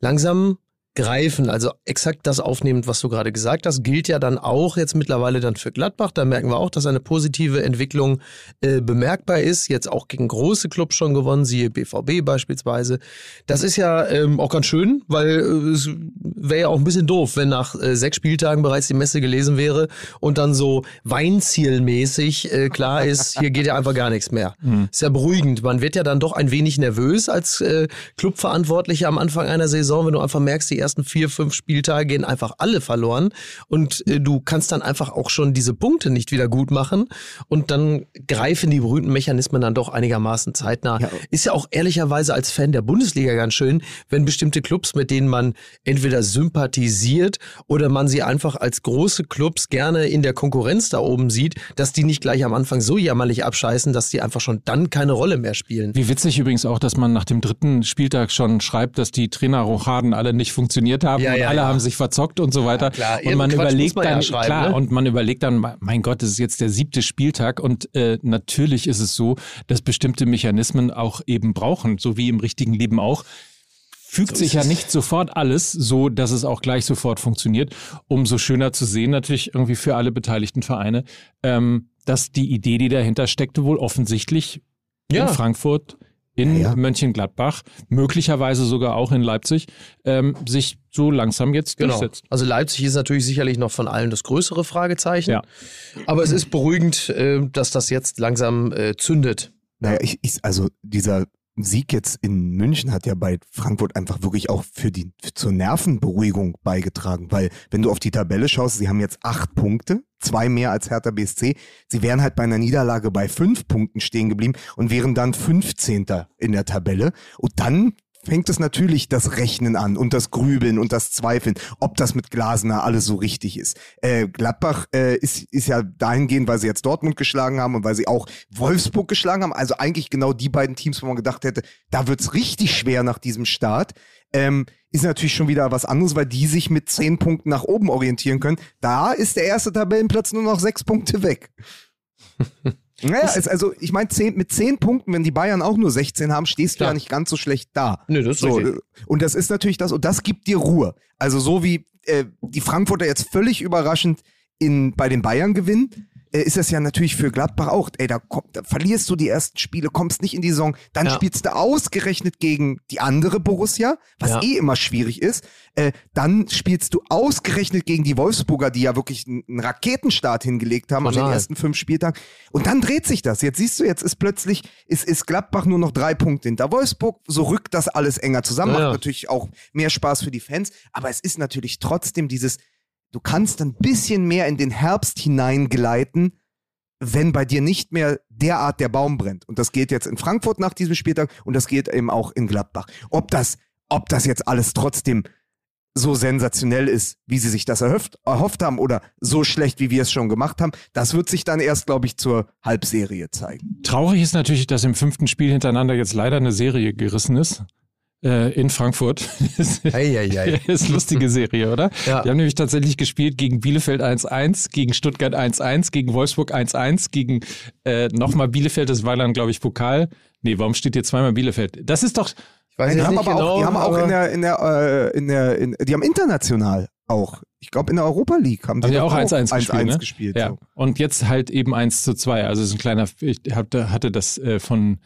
langsam greifen, also exakt das aufnehmend, was du gerade gesagt hast, gilt ja dann auch jetzt mittlerweile dann für Gladbach. Da merken wir auch, dass eine positive Entwicklung äh, bemerkbar ist. Jetzt auch gegen große Clubs schon gewonnen, siehe BVB beispielsweise. Das ist ja ähm, auch ganz schön, weil äh, es wäre ja auch ein bisschen doof, wenn nach äh, sechs Spieltagen bereits die Messe gelesen wäre und dann so Weinzielmäßig äh, klar ist, hier geht ja einfach gar nichts mehr. Ist ja beruhigend. Man wird ja dann doch ein wenig nervös als äh, Clubverantwortlicher am Anfang einer Saison, wenn du einfach merkst, die ersten vier, fünf Spieltage gehen einfach alle verloren und äh, du kannst dann einfach auch schon diese Punkte nicht wieder gut machen und dann greifen die berühmten Mechanismen dann doch einigermaßen zeitnah. Ja. Ist ja auch ehrlicherweise als Fan der Bundesliga ganz schön, wenn bestimmte Clubs, mit denen man entweder sympathisiert oder man sie einfach als große Clubs gerne in der Konkurrenz da oben sieht, dass die nicht gleich am Anfang so jammerlich abscheißen, dass die einfach schon dann keine Rolle mehr spielen. Wie witzig übrigens auch, dass man nach dem dritten Spieltag schon schreibt, dass die Trainerrochaden alle nicht funktioniert haben Ja, und ja, alle ja. haben sich verzockt und so weiter. klar, und man Quatsch überlegt man dann, klar, ne? und man überlegt dann, mein Gott, das ist jetzt der siebte Spieltag und äh, natürlich ist es so, dass bestimmte Mechanismen auch eben brauchen, so wie im richtigen Leben auch. Fügt sich ja nicht sofort alles so, dass es auch gleich sofort funktioniert. Umso schöner zu sehen, natürlich irgendwie für alle beteiligten Vereine, ähm, dass die Idee, die dahinter steckte, wohl offensichtlich Ja. in Frankfurt, in Ja, ja. Mönchengladbach, möglicherweise sogar auch in Leipzig, ähm, sich so langsam jetzt Genau. durchsetzt. Also Leipzig ist natürlich sicherlich noch von allen das größere Fragezeichen. Ja. Aber es ist beruhigend, äh, dass das jetzt langsam äh, zündet. Naja, ich, ich, also dieser Sieg jetzt in München hat ja bei Frankfurt einfach wirklich auch für die zur Nervenberuhigung beigetragen, weil wenn du auf die Tabelle schaust, sie haben jetzt acht Punkte, zwei mehr als Hertha BSC. Sie wären halt bei einer Niederlage bei fünf Punkten stehen geblieben und wären dann 15. in der Tabelle. Und dann fängt es natürlich das Rechnen an und das Grübeln und das Zweifeln, ob das mit Glasner alles so richtig ist. Äh, Gladbach äh, ist, ist ja dahingehend, weil sie jetzt Dortmund geschlagen haben und weil sie auch Wolfsburg geschlagen haben. Also eigentlich genau die beiden Teams, wo man gedacht hätte, da wird's richtig schwer nach diesem Start. Ähm, ist natürlich schon wieder was anderes, weil die sich mit zehn Punkten nach oben orientieren können. Da ist der erste Tabellenplatz nur noch sechs Punkte weg. *laughs* Naja, es, also ich meine, mit zehn Punkten, wenn die Bayern auch nur 16 haben, stehst du Klar. ja nicht ganz so schlecht da. Nö, das ist so, richtig. äh, Und das ist natürlich das, und das gibt dir Ruhe. Also so wie äh, die Frankfurter jetzt völlig überraschend in, bei den Bayern gewinnen, ist das ja natürlich für Gladbach auch. Ey, da, komm, da verlierst du die ersten Spiele, kommst nicht in die Saison, dann Ja. spielst du ausgerechnet gegen die andere Borussia, was Ja. eh immer schwierig ist. Äh, dann spielst du ausgerechnet gegen die Wolfsburger, die ja wirklich einen Raketenstart hingelegt haben an Total. den ersten fünf Spieltagen. Und dann dreht sich das. Jetzt siehst du, jetzt ist plötzlich, ist, ist Gladbach nur noch drei Punkte hinter Wolfsburg. So rückt das alles enger zusammen. Ja. Macht natürlich auch mehr Spaß für die Fans. Aber es ist natürlich trotzdem dieses, du kannst ein bisschen mehr in den Herbst hineingleiten, wenn bei dir nicht mehr derart der Baum brennt. Und das geht jetzt in Frankfurt nach diesem Spieltag und das geht eben auch in Gladbach. Ob das, ob das jetzt alles trotzdem so sensationell ist, wie sie sich das erhofft, erhofft haben oder so schlecht, wie wir es schon gemacht haben, das wird sich dann erst, glaube ich, zur Halbserie zeigen. Traurig ist natürlich, dass im fünften Spiel hintereinander jetzt leider eine Serie gerissen ist. Äh, in Frankfurt. Eieiei. *laughs* ist eine lustige Serie, oder? Ja. Die haben nämlich tatsächlich gespielt gegen Bielefeld 1-1, gegen Stuttgart 1-1, gegen Wolfsburg 1-1, gegen äh, nochmal Bielefeld, das war dann, glaube ich, Pokal. Nee, warum steht hier zweimal Bielefeld? Das ist doch, Ich weiß Die haben nicht aber genau, auch, die haben auch aber- in der, in der, äh, in der, in, die haben international auch. Ich glaube, in der Europa League haben die Haben die auch 1-1 gespielt, ne? gespielt. Ja. So. Und jetzt halt eben 1 zu 2. Also es ist ein kleiner, ich hatte, hatte das äh, von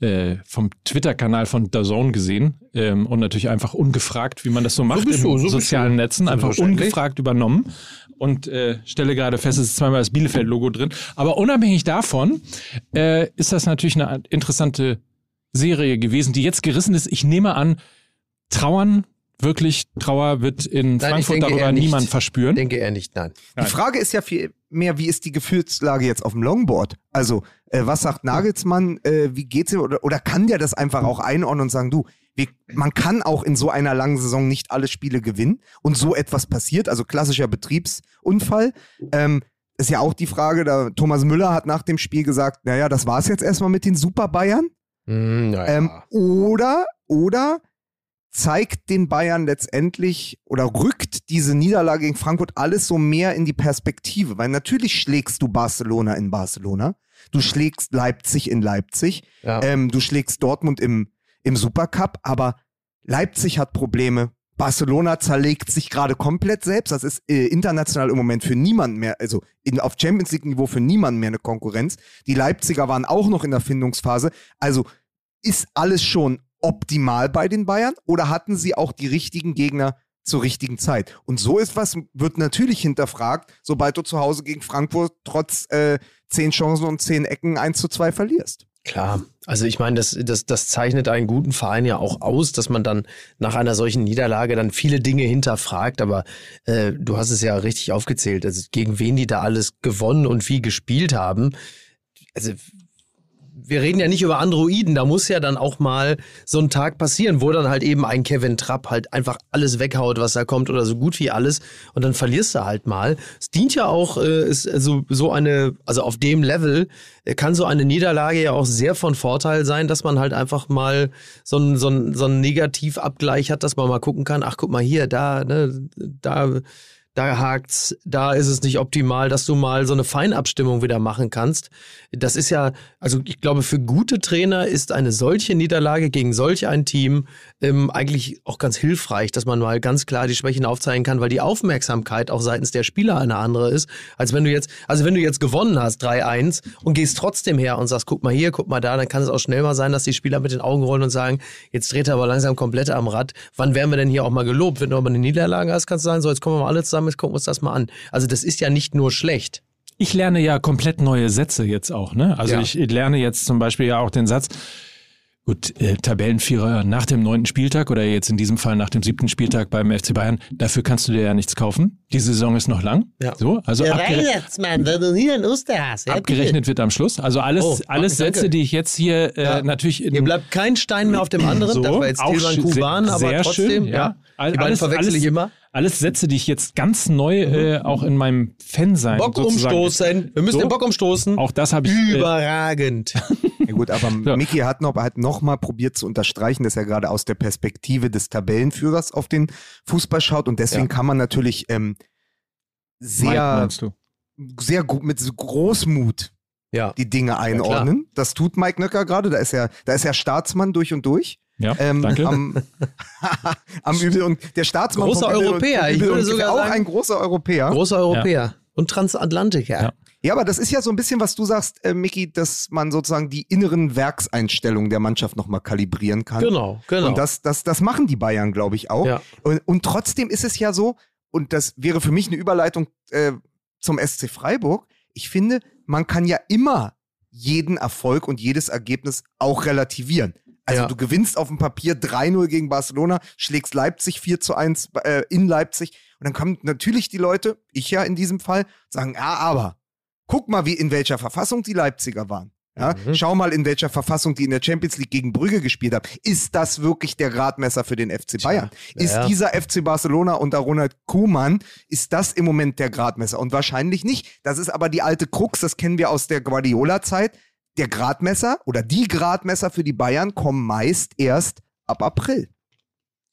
äh, vom Twitter-Kanal von DAZN gesehen ähm, und natürlich einfach ungefragt, wie man das so macht in du, so bist sozialen. Netzen, einfach ungefragt übernommen und äh, stelle gerade fest, es ist zweimal das Bielefeld-Logo drin. Aber unabhängig davon äh, ist das natürlich eine interessante Serie gewesen, die jetzt gerissen ist. Ich nehme an, Trauern, wirklich Trauer wird in Nein, Frankfurt darüber niemand verspüren. Denke eher nicht, nein. Die Frage ist ja viel mehr, wie ist die Gefühlslage jetzt auf dem Longboard? Also, äh, was sagt Nagelsmann, äh, wie geht's ihm? Oder, oder kann der das einfach auch einordnen und sagen, du, wir, man kann auch in so einer langen Saison nicht alle Spiele gewinnen und so etwas passiert, also klassischer Betriebsunfall. Ähm, ist ja auch die Frage, da Thomas Müller hat nach dem Spiel gesagt, naja, das war's jetzt erstmal mit den Super Bayern. Naja. Ähm, oder, oder zeigt den Bayern letztendlich oder rückt diese Niederlage gegen Frankfurt alles so mehr in die Perspektive. Weil natürlich schlägst du Barcelona in Barcelona, du schlägst Leipzig in Leipzig, ja. ähm, du schlägst Dortmund im, im Supercup, aber Leipzig hat Probleme. Barcelona zerlegt sich gerade komplett selbst. Das ist äh, international im Moment für niemanden mehr, also in, auf Champions League-Niveau für niemanden mehr eine Konkurrenz. Die Leipziger waren auch noch in der Findungsphase. Also ist alles schon optimal bei den Bayern oder hatten sie auch die richtigen Gegner zur richtigen Zeit? Und so ist was, wird natürlich hinterfragt, sobald du zu Hause gegen Frankfurt trotz äh, zehn Chancen und zehn Ecken 1 zu 2 verlierst. Klar, also ich meine, das, das, das zeichnet einen guten Verein ja auch aus, dass man dann nach einer solchen Niederlage dann viele Dinge hinterfragt, aber äh, du hast es ja richtig aufgezählt, also gegen wen die da alles gewonnen und wie gespielt haben. Also wir reden ja nicht über Androiden, da muss ja dann auch mal so ein Tag passieren, wo dann halt eben ein Kevin Trapp halt einfach alles weghaut, was da kommt oder so gut wie alles und dann verlierst du halt mal. Es dient ja auch, äh, ist also so eine, also auf dem Level äh, kann so eine Niederlage ja auch sehr von Vorteil sein, dass man halt einfach mal so einen so so einen Negativabgleich hat, dass man mal gucken kann, ach guck mal hier, da, ne, da da hakt's, da ist es nicht optimal, dass du mal so eine Feinabstimmung wieder machen kannst. Das ist ja, also ich glaube, für gute Trainer ist eine solche Niederlage gegen solch ein Team ähm, eigentlich auch ganz hilfreich, dass man mal ganz klar die Schwächen aufzeigen kann, weil die Aufmerksamkeit auch seitens der Spieler eine andere ist, als wenn du jetzt, also wenn du jetzt gewonnen hast, 3-1 und gehst trotzdem her und sagst, guck mal hier, guck mal da, dann kann es auch schnell mal sein, dass die Spieler mit den Augen rollen und sagen, jetzt dreht er aber langsam komplett am Rad. Wann werden wir denn hier auch mal gelobt? Wenn du aber eine Niederlage hast, kannst du sagen, so, jetzt kommen wir mal alle zusammen, jetzt gucken wir uns das mal an. Also das ist ja nicht nur schlecht. Ich lerne ja komplett neue Sätze jetzt auch, ne? Also Ja. ich lerne jetzt zum Beispiel ja auch den Satz, gut, äh, Tabellenvierer nach dem neunten Spieltag oder jetzt in diesem Fall nach dem siebten Spieltag beim FC Bayern, dafür kannst du dir ja nichts kaufen. Die Saison ist noch lang. Ja. So, also Der abgere Weihnachtsmann, wenn du nie ein Oster hast. Ja, abgerechnet wird am Schluss. Also alles, Oh, alles danke. Sätze, die ich jetzt hier äh, Ja. natürlich in Hier bleibt kein Stein mehr auf dem anderen. so, das war jetzt auch Tilman Kuban, sehr- aber sehr trotzdem, schön, ja. All- Die beiden verwechsel ich immer. Alles Sätze, die ich jetzt ganz neu äh, auch in meinem Fansein Bock sozusagen- umstoßen. Wir müssen So. den Bock umstoßen. Auch das habe ich. Äh, Überragend. *laughs* Ja gut, aber Ja. Micky hat noch, hat noch mal probiert zu unterstreichen, dass er gerade aus der Perspektive des Tabellenführers auf den Fußball schaut und deswegen Ja. kann man natürlich ähm, sehr, sehr gut mit so Großmut Ja. die Dinge einordnen. das tut Mike Nöcker gerade. Da ist er, da ist er Staatsmann durch und durch. Ja, Ähm, danke. Am, *laughs* am Übel und der Staatsmann Großer Europäer, und, ich würde sogar auch sagen- ein großer Europäer. Großer Europäer. Und Transatlantiker. Ja. Ja, aber das ist ja so ein bisschen, was du sagst, äh, Micky, dass man sozusagen die inneren Werkseinstellungen der Mannschaft nochmal kalibrieren kann. Genau, genau. Und das, das, das machen die Bayern, glaube ich, auch. Ja. Und, und trotzdem ist es ja so, und das wäre für mich eine Überleitung äh, zum SC Freiburg, ich finde, man kann ja immer jeden Erfolg und jedes Ergebnis auch relativieren. Also Ja. du gewinnst auf dem Papier 3-0 gegen Barcelona, schlägst Leipzig 4 zu 1 äh, in Leipzig und dann kommen natürlich die Leute, ich ja in diesem Fall, sagen, ja, aber guck mal, wie in welcher Verfassung die Leipziger waren. Ja, Schau mal, in welcher Verfassung die in der Champions League gegen Brügge gespielt haben. Ist das wirklich der Gradmesser für den FC Bayern? Ist ja. dieser FC Barcelona unter Ronald Koeman, ist das im Moment der Gradmesser? Und wahrscheinlich nicht. Das ist aber die alte Krux, das kennen wir aus der Guardiola-Zeit. Der Gradmesser oder die Gradmesser für die Bayern kommen meist erst ab April.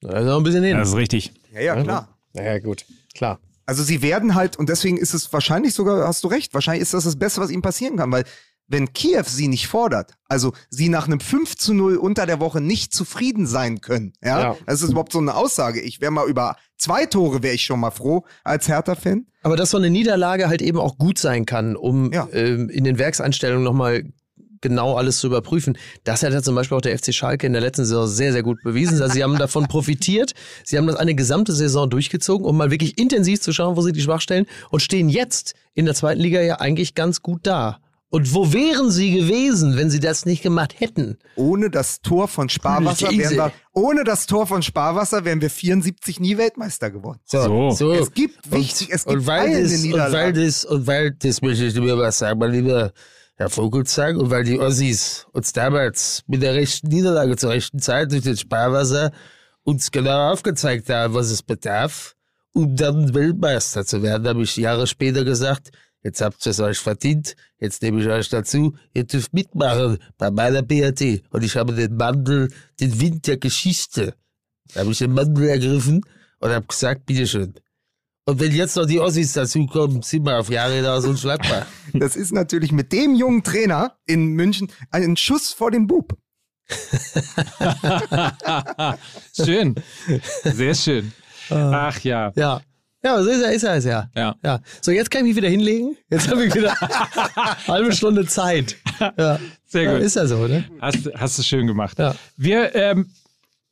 Ist noch ein bisschen hin. Das ist richtig. Ja, ja, klar. Naja, gut, klar. Also sie werden halt, und deswegen ist es wahrscheinlich sogar, hast du recht, wahrscheinlich ist das das Beste, was ihnen passieren kann, weil wenn Kiew sie nicht fordert, also sie nach einem 5 zu 0 unter der Woche nicht zufrieden sein können, ja, Ja. das ist überhaupt so eine Aussage. Ich wäre mal über zwei Tore, wäre ich schon mal froh als Hertha-Fan. Aber dass so eine Niederlage halt eben auch gut sein kann, um Ja. ähm, in den Werkseinstellungen nochmal genau alles zu überprüfen. Das hat ja zum Beispiel auch der FC Schalke in der letzten Saison sehr, sehr gut bewiesen. Also sie haben davon profitiert. Sie haben das eine gesamte Saison durchgezogen, um mal wirklich intensiv zu schauen, wo sie die Schwachstellen und stehen jetzt in der zweiten Liga ja eigentlich ganz gut da. Und wo wären sie gewesen, wenn sie das nicht gemacht hätten? Ohne das Tor von Sparwasser wären wir, ohne das Tor von Sparwasser wären wir 74 nie Weltmeister geworden. So. Es gibt wichtig, es gibt und weil, das, und weil das, und weil, das möchte ich mir was sagen, mein lieber Herr Vogelsang, und weil die Ossis uns damals mit der rechten Niederlage zur rechten Zeit durch den Sparwasser uns genau aufgezeigt haben, was es bedarf, um dann Weltmeister zu werden, habe ich Jahre später gesagt, jetzt habt ihr es euch verdient, jetzt nehme ich euch dazu, ihr dürft mitmachen bei meiner BRT. Und ich habe den Mandel, den Wind der Geschichte, da habe ich den Mandel ergriffen und habe gesagt, bitteschön. Und wenn jetzt noch die Ossis dazukommen, sind wir auf Jahre hinaus unschlagbar. *laughs* Das ist natürlich mit dem jungen Trainer in München ein Schuss vor den Bub. *laughs* schön. Sehr schön. Ach ja. ja. Ja, so ist er, ist er, ist er. Ja. Ja. So, jetzt kann ich mich wieder hinlegen. Jetzt habe ich wieder *laughs* halbe Stunde Zeit. Ja. Sehr ja, gut. ist ja so, ne? Hast, hast du schön gemacht. Ja. Wir ähm,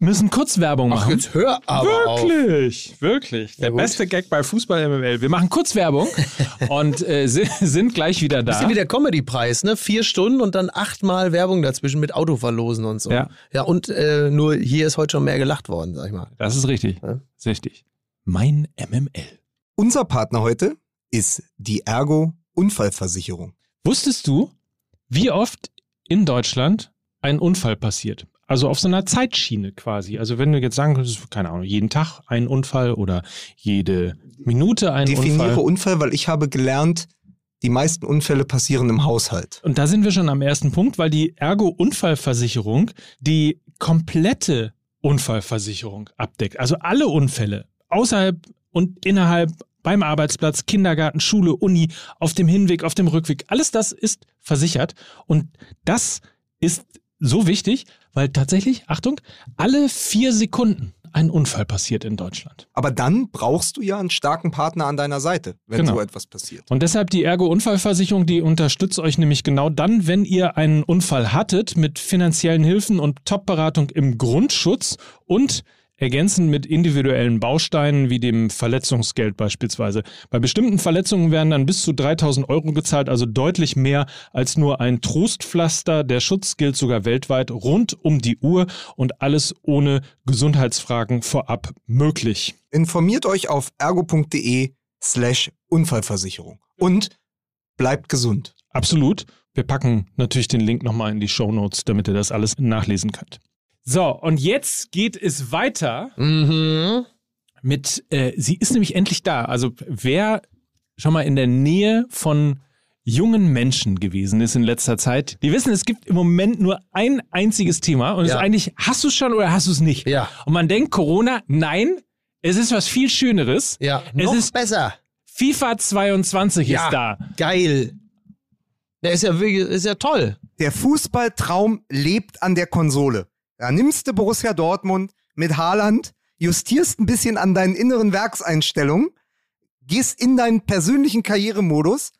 müssen kurz Werbung machen. hör Wirklich, wirklich. Der gut. beste Gag bei Fußball MML. Wir machen kurz Werbung *laughs* und äh, sind, gleich wieder da. Bisschen wie der Comedy-Preis, ne? Vier Stunden und dann achtmal Werbung dazwischen mit Autoverlosen und so. Ja. Ja, und äh, nur hier ist heute schon mehr gelacht worden, sag ich mal. Das ist richtig. Ja. Ist richtig. Mein MML. Unser Partner heute ist die Ergo Unfallversicherung. Wusstest du, wie oft in Deutschland ein Unfall passiert? Also auf so einer Zeitschiene quasi. Also wenn du jetzt sagen könntest, keine Ahnung, jeden Tag ein Unfall oder jede Minute ein Definiere Unfall. Unfall, weil ich habe gelernt, die meisten Unfälle passieren im Haushalt. Und da sind wir schon am ersten Punkt, weil die Ergo-Unfallversicherung die komplette Unfallversicherung abdeckt. Also alle Unfälle außerhalb und innerhalb beim Arbeitsplatz, Kindergarten, Schule, Uni, auf dem Hinweg, auf dem Rückweg. Alles das ist versichert. Und das ist so wichtig, weil tatsächlich, Achtung, alle vier Sekunden ein Unfall passiert in Deutschland. Aber dann brauchst du ja einen starken Partner an deiner Seite, wenn Genau. so etwas passiert. Und deshalb die Ergo-Unfallversicherung, die unterstützt euch nämlich genau dann, wenn ihr einen Unfall hattet, mit finanziellen Hilfen und Top-Beratung im Grundschutz und ergänzend mit individuellen Bausteinen wie dem Verletzungsgeld beispielsweise. Bei bestimmten Verletzungen werden dann bis zu 3000 Euro gezahlt, also deutlich mehr als nur ein Trostpflaster. Der Schutz gilt sogar weltweit rund um die Uhr und alles ohne Gesundheitsfragen vorab möglich. Informiert euch auf ergo.de slash Unfallversicherung und bleibt gesund. Absolut. Wir packen natürlich den Link nochmal in die Show Notes, damit ihr das alles nachlesen könnt. So, und jetzt geht es weiter Mhm. mit, äh, sie ist nämlich endlich da. Also wer schon mal in der Nähe von jungen Menschen gewesen ist in letzter Zeit, die wissen, es gibt im Moment nur ein einziges Thema und es Ja. ist eigentlich, hast du es schon oder hast du es nicht? Ja. Und man denkt, Corona, nein, es ist was viel Schöneres. Ja, Es noch ist- besser. FIFA 22 Ja. ist da. Geil. Der ist ja wirklich, ist ja toll. Der Fußballtraum lebt an der Konsole. Da nimmst du Borussia Dortmund mit Haaland, justierst ein bisschen an deinen inneren Werkseinstellungen, gehst in deinen persönlichen Karrieremodus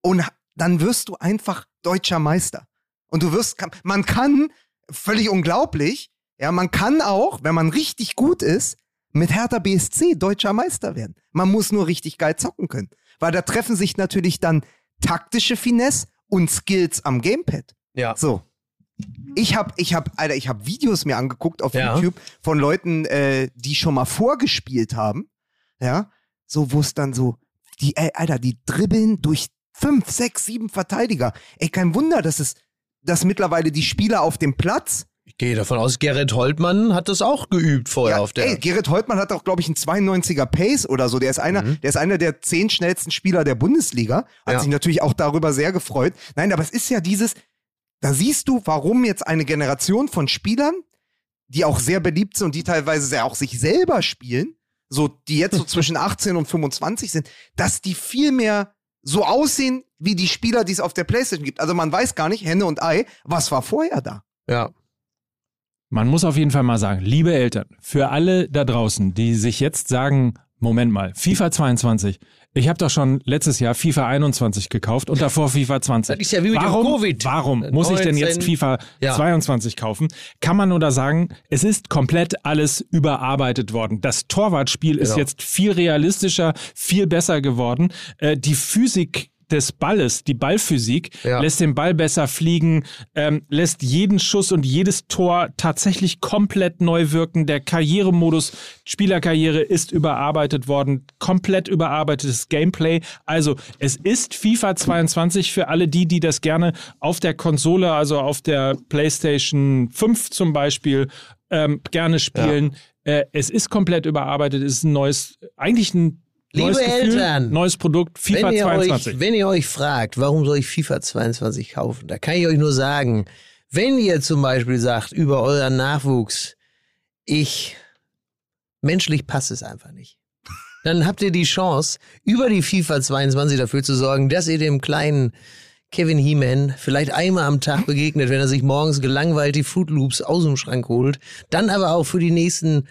und dann wirst du einfach deutscher Meister. Und du wirst, man kann, völlig unglaublich, ja, man kann auch, wenn man richtig gut ist, mit Hertha BSC deutscher Meister werden. Man muss nur richtig geil zocken können. Weil da treffen sich natürlich dann taktische Finesse und Skills am Gamepad. Ja. So. Ich hab, ich hab, Alter, ich hab Videos mir angeguckt auf Ja. YouTube von Leuten, äh, die schon mal vorgespielt haben. Ja. So, wo es dann so, die, ey, Alter, die dribbeln durch fünf, sechs, sieben Verteidiger. Ey, kein Wunder, dass es dass mittlerweile die Spieler auf dem Platz Ich gehe davon aus, Gerrit Holtmann hat das auch geübt vorher auf der. ey, Gerrit Holtmann hat auch, glaube ich, einen 92er Pace oder so. Der ist einer, der ist einer der zehn schnellsten Spieler der Bundesliga. Hat Ja. sich natürlich auch darüber sehr gefreut. Nein, aber es ist ja dieses, da siehst du, warum jetzt eine Generation von Spielern, die auch sehr beliebt sind und die teilweise sehr auch sich selber spielen, so, die jetzt so *laughs* zwischen 18 und 25 sind, dass die viel mehr so aussehen wie die Spieler, die es auf der Playstation gibt. Also man weiß gar nicht, Henne und Ei, was war vorher da? ja. Man muss auf jeden Fall mal sagen, liebe Eltern, für alle da draußen, die sich jetzt sagen, Moment mal, FIFA 22, ich habe doch schon letztes Jahr FIFA 21 gekauft und davor *laughs* FIFA 20. Das ist ja wie mit warum, Covid. Warum muss ich denn jetzt 19, FIFA ja. 22 kaufen? Kann man nur da sagen, es ist komplett alles überarbeitet worden. Das Torwartspiel ist Genau. jetzt viel realistischer, viel besser geworden. Äh, die Physik des Balles, die Ballphysik, Ja. lässt den Ball besser fliegen, ähm, lässt jeden Schuss und jedes Tor tatsächlich komplett neu wirken. Der Karrieremodus Spielerkarriere ist überarbeitet worden, komplett überarbeitetes Gameplay. Also es ist FIFA 22 für alle die, die das gerne auf der Konsole, also auf der PlayStation 5 zum Beispiel, ähm, gerne spielen. Äh, es ist komplett überarbeitet, es ist ein neues, eigentlich ein Liebe neues Gefühl, Eltern, neues Produkt, FIFA wenn ihr 22. Euch, wenn ihr euch fragt, warum soll ich FIFA 22 kaufen, da kann ich euch nur sagen, wenn ihr zum Beispiel sagt über euren Nachwuchs, ich, menschlich passt es einfach nicht. Dann habt ihr die Chance, über die FIFA 22 dafür zu sorgen, dass ihr dem kleinen Kevin Heeman vielleicht einmal am Tag begegnet, wenn er sich morgens gelangweilt die Fruit Loops aus dem Schrank holt, dann aber auch für die nächsten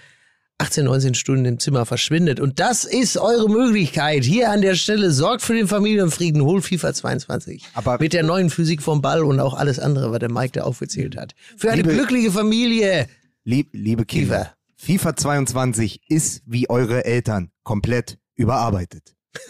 18, 19 Stunden im Zimmer verschwindet. Und das ist eure Möglichkeit. Hier an der Stelle sorgt für den Familienfrieden, hol FIFA 22. Aber- mit der neuen Physik vom Ball und auch alles andere, was der Mike da aufgezählt hat. Für eine Liebe- glückliche Familie. Lieb, liebe Kinder, FIFA 22 ist wie eure Eltern komplett überarbeitet. *laughs*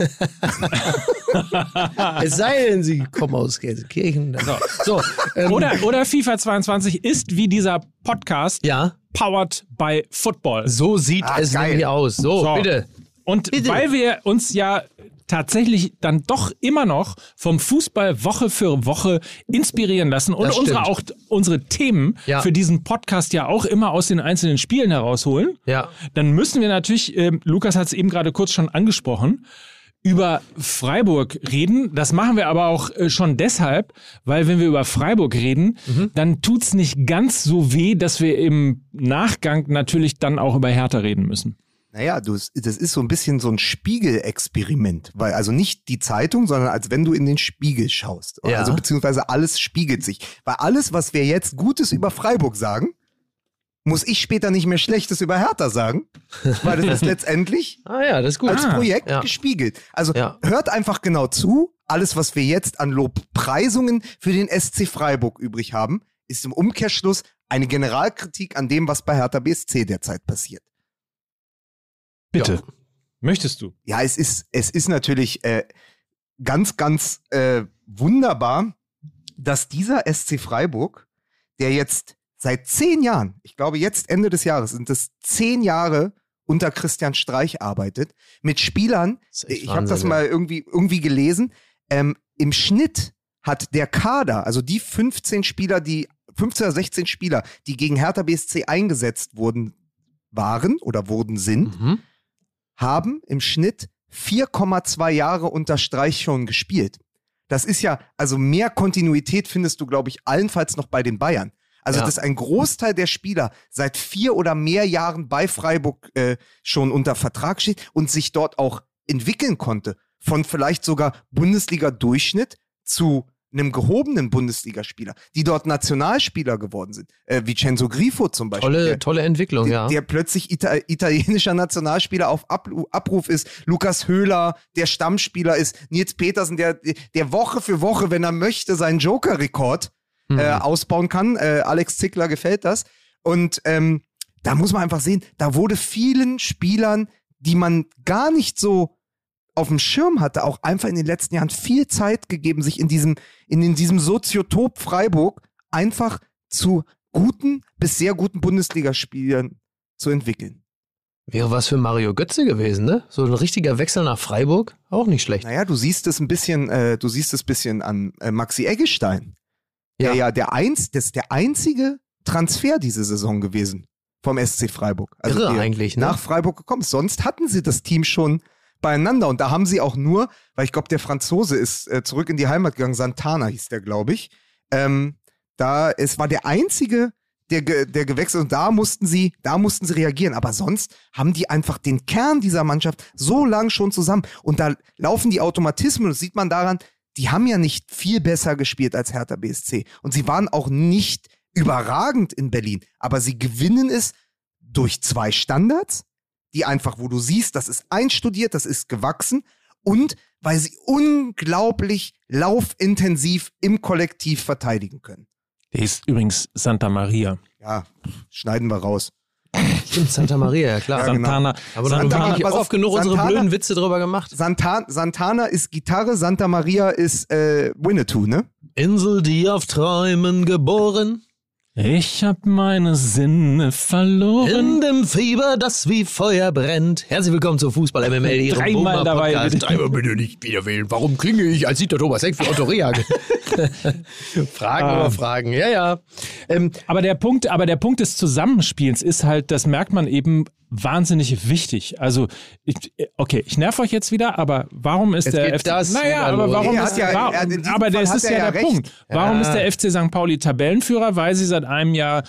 *laughs* Es sei denn, sie kommen aus Gelsenkirchen. So, so ähm, Oder, oder FIFA 22 ist wie dieser Podcast ja, powered by Football. so sieht Ah, es geil. nämlich aus. So, So. bitte. Und Bitte. weil wir uns ja tatsächlich dann doch immer noch vom Fußball Woche für Woche inspirieren lassen und unsere auch unsere Themen Ja. für diesen Podcast ja auch immer aus den einzelnen Spielen herausholen, Ja. dann müssen wir natürlich, ähm, Lukas hat es eben gerade kurz schon angesprochen, über Freiburg reden. Das machen wir aber auch äh, schon deshalb, weil wenn wir über Freiburg reden, Mhm. dann tut's nicht ganz so weh, dass wir im Nachgang natürlich dann auch über Hertha reden müssen. Naja, du, das ist so ein bisschen so ein Spiegelexperiment, weil also nicht die Zeitung, sondern als wenn du in den Spiegel schaust. Ja. Also beziehungsweise alles spiegelt sich. Weil alles, was wir jetzt Gutes über Freiburg sagen, muss ich später nicht mehr Schlechtes über Hertha sagen, weil das ist *laughs* letztendlich Ah ja, das ist gut. als Projekt ja. gespiegelt. Also Ja. hört einfach genau zu. Alles, was wir jetzt an Lobpreisungen für den SC Freiburg übrig haben, ist im Umkehrschluss eine Generalkritik an dem, was bei Hertha BSC derzeit passiert. Bitte. Ja. Möchtest du? Ja, es ist, es ist natürlich äh, ganz, ganz äh, wunderbar, dass dieser SC Freiburg, der jetzt seit zehn Jahren, ich glaube jetzt Ende des Jahres, sind es zehn Jahre unter Christian Streich arbeitet, mit Spielern, ich habe das mal irgendwie, irgendwie gelesen, ähm, im Schnitt hat der Kader, also die 15 Spieler, die 15 oder 16 Spieler, die gegen Hertha BSC eingesetzt wurden, waren oder wurden sind, Mhm. haben im Schnitt 4,2 Jahre unter Streich schon gespielt. Das ist ja, also mehr Kontinuität findest du, glaube ich, allenfalls noch bei den Bayern. Also, Ja. dass ein Großteil der Spieler seit vier oder mehr Jahren bei Freiburg äh, schon unter Vertrag steht und sich dort auch entwickeln konnte. Von vielleicht sogar Bundesliga-Durchschnitt zu einem gehobenen Bundesligaspieler, die dort Nationalspieler geworden sind. Äh, Vincenzo Grifo zum Beispiel. Tolle, der, tolle Entwicklung, der, ja. der plötzlich Ita italienischer Nationalspieler auf Abru Abruf ist, Lukas Höhler, der Stammspieler ist, Nils Petersen, der, der Woche für Woche, wenn er möchte, seinen Joker-Rekord Mhm. äh, ausbauen kann. Äh, Alex Zickler gefällt das. Und ähm, da muss man einfach sehen, da wurde vielen Spielern, die man gar nicht so auf dem Schirm hatte, auch einfach in den letzten Jahren viel Zeit gegeben, sich in diesem, in, in diesem Soziotop Freiburg einfach zu guten bis sehr guten Bundesligaspielern zu entwickeln. Wäre was für Mario Götze gewesen, ne? So ein richtiger Wechsel nach Freiburg, auch nicht schlecht. Naja, du siehst es ein bisschen, äh, du siehst es ein bisschen an äh, Maxi Eggestein. Ja. ja der eins, das ist der einzige Transfer diese Saison gewesen vom SC Freiburg. Also Irre eigentlich, ne? nach Freiburg gekommen. Sonst hatten sie das Team schon beieinander und da haben sie auch nur, weil ich glaube, der Franzose ist äh, zurück in die Heimat gegangen, Santana hieß der, glaube ich. Ähm, da es war der einzige, der, der gewechselt und da mussten sie, da mussten sie reagieren. Aber sonst haben die einfach den Kern dieser Mannschaft so lang schon zusammen und da laufen die Automatismen. Das sieht man daran, die haben ja nicht viel besser gespielt als Hertha BSC und sie waren auch nicht überragend in Berlin, aber sie gewinnen es durch zwei Standards, die einfach, wo du siehst, das ist einstudiert, das ist gewachsen und weil sie unglaublich laufintensiv im Kollektiv verteidigen können. Der ist übrigens Santa Maria. Ja, schneiden wir raus. Stimmt, Santa Maria, ja klar. Ja, genau. Santana. Aber da haben Santana- pass auf, oft genug unsere Santana- blöden Witze drüber gemacht. Santa Santana ist Gitarre, Santa Maria ist äh, Winnetou, ne? Insel, die auf Träumen geboren, Ich hab meine Sinne verloren. in dem Fieber, das wie Feuer brennt. Herzlich willkommen zu Fußball MML, Ihrem *laughs* Dreimal dabei, Podcast. bitte. Dreimal bitte nicht wieder wählen. Warum klinge ich als Dieter Thomas Heck für Otto Rehagel? *laughs* Fragen Ah. über Fragen, ja, ja. Ähm, Aber der Punkt, aber der Punkt des Zusammenspiels ist halt, das merkt man eben wahnsinnig wichtig. Also, ich, okay, ich nerv euch jetzt wieder, aber warum ist der FC, das naja, aber warum ist ja- warum, er- diesem aber Fall das ist ja, ja der recht. Punkt. Warum Ja. ist der FC St. Pauli Tabellenführer? Weil sie seit einem Jahr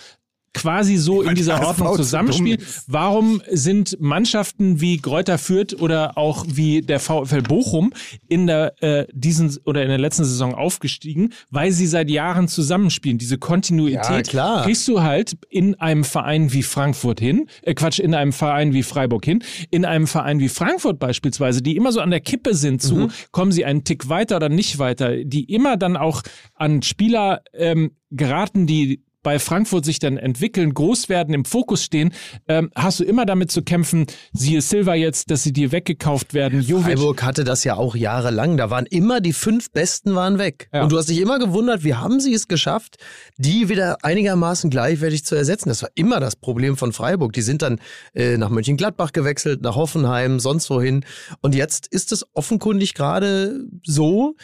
quasi so in dieser Ordnung HSV zu zusammenspielen. dumm ist. Warum sind Mannschaften wie Greuther Fürth oder auch wie der VfL Bochum in der äh, diesen oder in der letzten Saison aufgestiegen? Weil sie seit Jahren zusammenspielen. Diese Kontinuität Ja, klar. kriegst du halt in einem Verein wie Frankfurt hin, äh Quatsch, in einem Verein wie Freiburg hin, in einem Verein wie Frankfurt beispielsweise, die immer so an der Kippe sind zu, Mhm. kommen sie einen Tick weiter oder nicht weiter, die immer dann auch an Spieler ähm, geraten, die bei Frankfurt sich dann entwickeln, groß werden, im Fokus stehen, ähm, hast du immer damit zu kämpfen, siehe Silva jetzt, dass sie dir weggekauft werden, Jovic. Freiburg hatte das ja auch jahrelang. Da waren immer die fünf Besten waren weg. Ja. Und du hast dich immer gewundert, wie haben sie es geschafft, die wieder einigermaßen gleichwertig zu ersetzen. Das war immer das Problem von Freiburg. Die sind dann äh, nach Mönchengladbach gewechselt, nach Hoffenheim, sonst wohin. Und jetzt ist es offenkundig gerade so,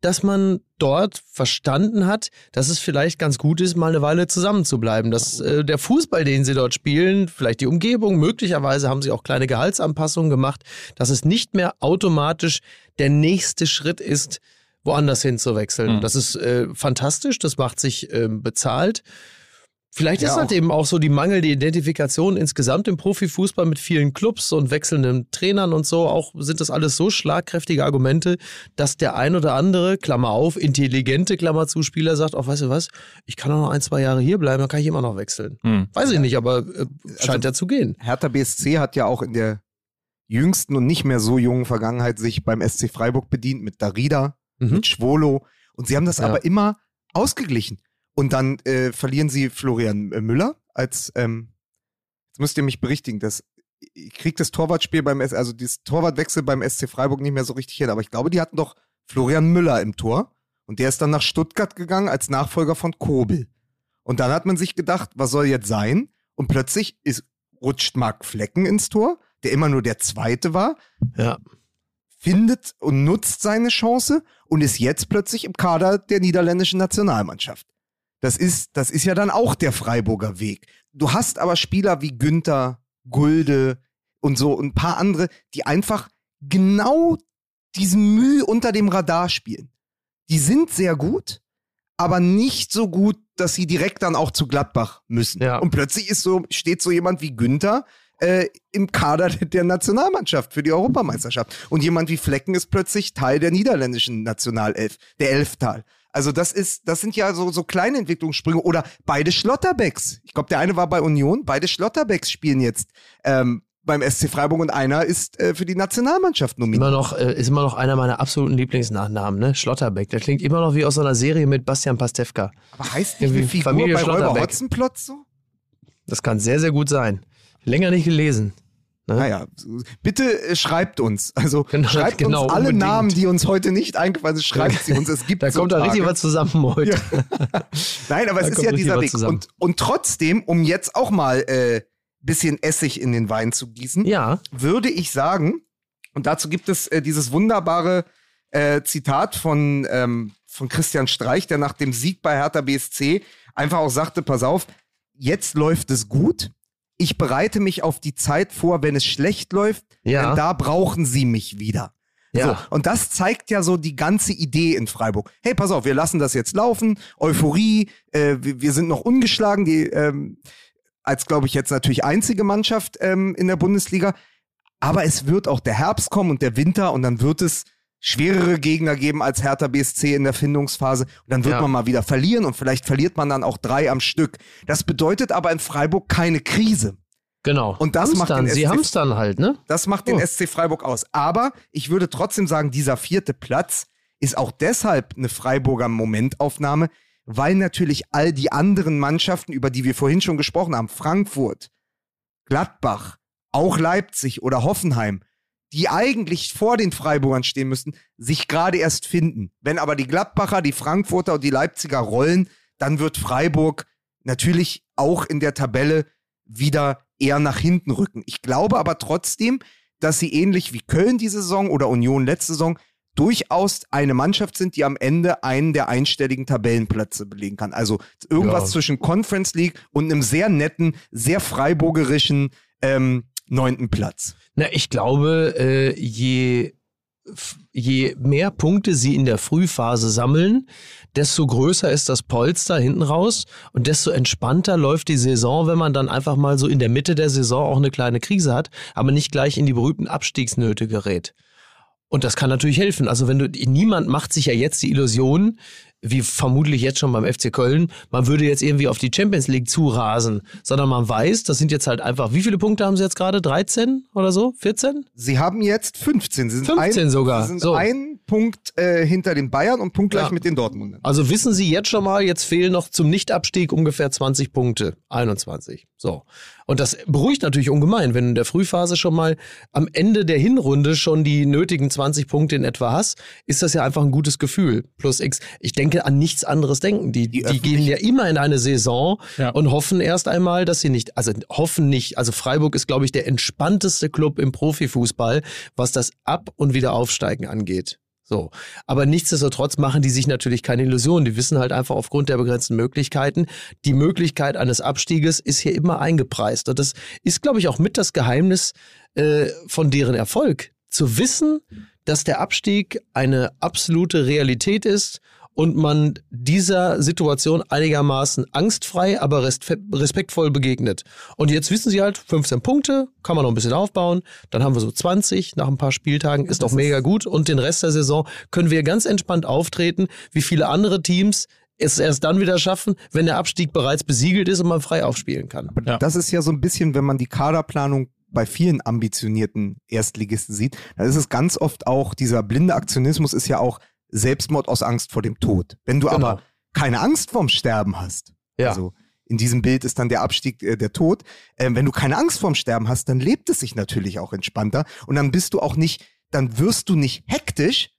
dass man dort verstanden hat, dass es vielleicht ganz gut ist, mal eine Weile zusammen zu bleiben. Dass äh, der Fußball, den sie dort spielen, vielleicht die Umgebung, möglicherweise haben sie auch kleine Gehaltsanpassungen gemacht, dass es nicht mehr automatisch der nächste Schritt ist, woanders hin zu wechseln. Mhm. Das ist äh, fantastisch, das macht sich ähm, bezahlt. Vielleicht Ja, ist halt eben auch so die mangelnde Identifikation insgesamt im Profifußball mit vielen Clubs und wechselnden Trainern und so. Auch sind das alles so schlagkräftige Argumente, dass der ein oder andere, Klammer auf, intelligente Klammer zu Spieler sagt, auch weißt du was, ich kann auch noch ein, zwei Jahre hier bleiben, dann kann ich immer noch wechseln. Hm. Weiß ich nicht, aber äh, scheint ja zu gehen. Hertha BSC hat ja auch in der jüngsten und nicht mehr so jungen Vergangenheit sich beim SC Freiburg bedient mit Darida, Mhm. mit Schwolo und sie haben das Ja. aber immer ausgeglichen. Und dann äh, verlieren sie Florian äh, Müller als, ähm, jetzt müsst ihr mich berichtigen, das, ich krieg das Torwartspiel beim, S also das Torwartwechsel beim SC Freiburg nicht mehr so richtig hin, aber ich glaube, die hatten doch Florian Müller im Tor und der ist dann nach Stuttgart gegangen als Nachfolger von Kobel. Und dann hat man sich gedacht, was soll jetzt sein? Und plötzlich ist, rutscht Marc Flecken ins Tor, der immer nur der Zweite war, Ja. findet und nutzt seine Chance und ist jetzt plötzlich im Kader der niederländischen Nationalmannschaft. Das ist, das ist ja dann auch der Freiburger Weg. Du hast aber Spieler wie Günther, Gulde und so und ein paar andere, die einfach genau diesen Mühe unter dem Radar spielen. Die sind sehr gut, aber nicht so gut, dass sie direkt dann auch zu Gladbach müssen. Ja. Und plötzlich ist so, steht so jemand wie Günther äh, im Kader der Nationalmannschaft für die Europameisterschaft. Und jemand wie Flecken ist plötzlich Teil der niederländischen Nationalelf, der Elftal. Also das ist, das sind ja so, so kleine Entwicklungssprünge. Oder beide Schlotterbecks. Ich glaube, der eine war bei Union, beide Schlotterbecks spielen jetzt ähm, beim SC Freiburg und einer ist äh, für die Nationalmannschaft nominiert. Immer noch, äh, ist immer noch einer meiner absoluten Lieblingsnachnamen, ne? Schlotterbeck. Der klingt immer noch wie aus so einer Serie mit Bastian Pastewka. Aber heißt nicht Irgendwie eine Figur Familie bei Räuber. Hotzenplotz so? Das kann sehr, sehr gut sein. Länger nicht gelesen. Ne? Naja, bitte äh, schreibt uns. Also *laughs* Genau, schreibt genau, uns alle unbedingt. Namen, die uns heute nicht eingefallen sind, schreibt sie uns. Es gibt Da so kommt da richtig Tage. was zusammen heute. *laughs* Nein, aber Da es ist ja dieser Weg. Und, und trotzdem, um jetzt auch mal äh, bisschen Essig in den Wein zu gießen, Ja. würde ich sagen, und dazu gibt es äh, dieses wunderbare äh, Zitat von, ähm, von Christian Streich, der nach dem Sieg bei Hertha BSC einfach auch sagte, pass auf, jetzt läuft es gut. Ich bereite mich auf die Zeit vor, wenn es schlecht läuft, Ja. denn da brauchen sie mich wieder. Ja. So, und das zeigt ja so die ganze Idee in Freiburg. Hey, pass auf, wir lassen das jetzt laufen. Euphorie, äh, wir, wir sind noch ungeschlagen, die ähm, als glaube ich jetzt natürlich einzige Mannschaft ähm, in der Bundesliga. Aber es wird auch der Herbst kommen und der Winter und dann wird es schwerere Gegner geben als Hertha BSC in der Findungsphase. Und dann wird Ja. man mal wieder verlieren und vielleicht verliert man dann auch drei am Stück. Das bedeutet aber in Freiburg keine Krise. Genau. Und das macht Hamstern. den Sie SC hamstern halt, ne? Das macht den Oh. SC Freiburg aus. Aber ich würde trotzdem sagen, dieser vierte Platz ist auch deshalb eine Freiburger Momentaufnahme, weil natürlich all die anderen Mannschaften, über die wir vorhin schon gesprochen haben, Frankfurt, Gladbach, auch Leipzig oder Hoffenheim, die eigentlich vor den Freiburgern stehen müssten, sich gerade erst finden. Wenn aber die Gladbacher, die Frankfurter und die Leipziger rollen, dann wird Freiburg natürlich auch in der Tabelle wieder eher nach hinten rücken. Ich glaube aber trotzdem, dass sie ähnlich wie Köln diese Saison oder Union letzte Saison durchaus eine Mannschaft sind, die am Ende einen der einstelligen Tabellenplätze belegen kann. Also irgendwas Ja. zwischen Conference League und einem sehr netten, sehr freiburgerischen ähm, neunten Platz. Na, ich glaube, äh, je, je mehr Punkte sie in der Frühphase sammeln, desto größer ist das Polster hinten raus und desto entspannter läuft die Saison, wenn man dann einfach mal so in der Mitte der Saison auch eine kleine Krise hat, aber nicht gleich in die berühmten Abstiegsnöte gerät. Und das kann natürlich helfen. Also wenn du, niemand macht sich ja jetzt die Illusion, wie vermutlich jetzt schon beim FC Köln, man würde jetzt irgendwie auf die Champions League zurasen, sondern man weiß, das sind jetzt halt einfach, wie viele Punkte haben sie jetzt gerade? 13 oder so? 14? Sie haben jetzt 15. Sie sind 15 ein, sogar. Sie sind So. ein Punkt äh, hinter den Bayern und punktgleich Ja. mit den Dortmundern. Also wissen Sie jetzt schon mal, jetzt fehlen noch zum Nichtabstieg ungefähr 20 Punkte. 21. So. Und das beruhigt natürlich ungemein, wenn du in der Frühphase schon mal am Ende der Hinrunde schon die nötigen 20 Punkte in etwa hast, ist das ja einfach ein gutes Gefühl. Plus X. Ich denke an nichts anderes denken. Die, die, öffentlich- gehen ja immer in eine Saison Ja. und hoffen erst einmal, dass sie nicht, also hoffen nicht. Also Freiburg ist, glaube ich, der entspannteste Club im Profifußball, was das Ab- und Wiederaufsteigen angeht. So. Aber nichtsdestotrotz machen die sich natürlich keine Illusionen. Die wissen halt einfach aufgrund der begrenzten Möglichkeiten, die Möglichkeit eines Abstieges ist hier immer eingepreist. Und das ist, glaube ich, auch mit das Geheimnis äh, von deren Erfolg. Zu wissen, dass der Abstieg eine absolute Realität ist und man dieser Situation einigermaßen angstfrei, aber respe- respektvoll begegnet. Und jetzt wissen sie halt, 15 Punkte, kann man noch ein bisschen aufbauen, dann haben wir so 20 nach ein paar Spieltagen, ist doch mega gut und den Rest der Saison können wir ganz entspannt auftreten, wie viele andere Teams es erst dann wieder schaffen, wenn der Abstieg bereits besiegelt ist und man frei aufspielen kann. Ja. Das ist ja so ein bisschen, wenn man die Kaderplanung bei vielen ambitionierten Erstligisten sieht, dann ist es ganz oft auch, dieser blinde Aktionismus ist ja auch Selbstmord aus Angst vor dem Tod. Wenn du Genau. aber keine Angst vorm Sterben hast, Ja. also in diesem Bild ist dann der Abstieg äh, der Tod, ähm, wenn du keine Angst vorm Sterben hast, dann lebt es sich natürlich auch entspannter und dann bist du auch nicht, dann wirst du nicht hektisch,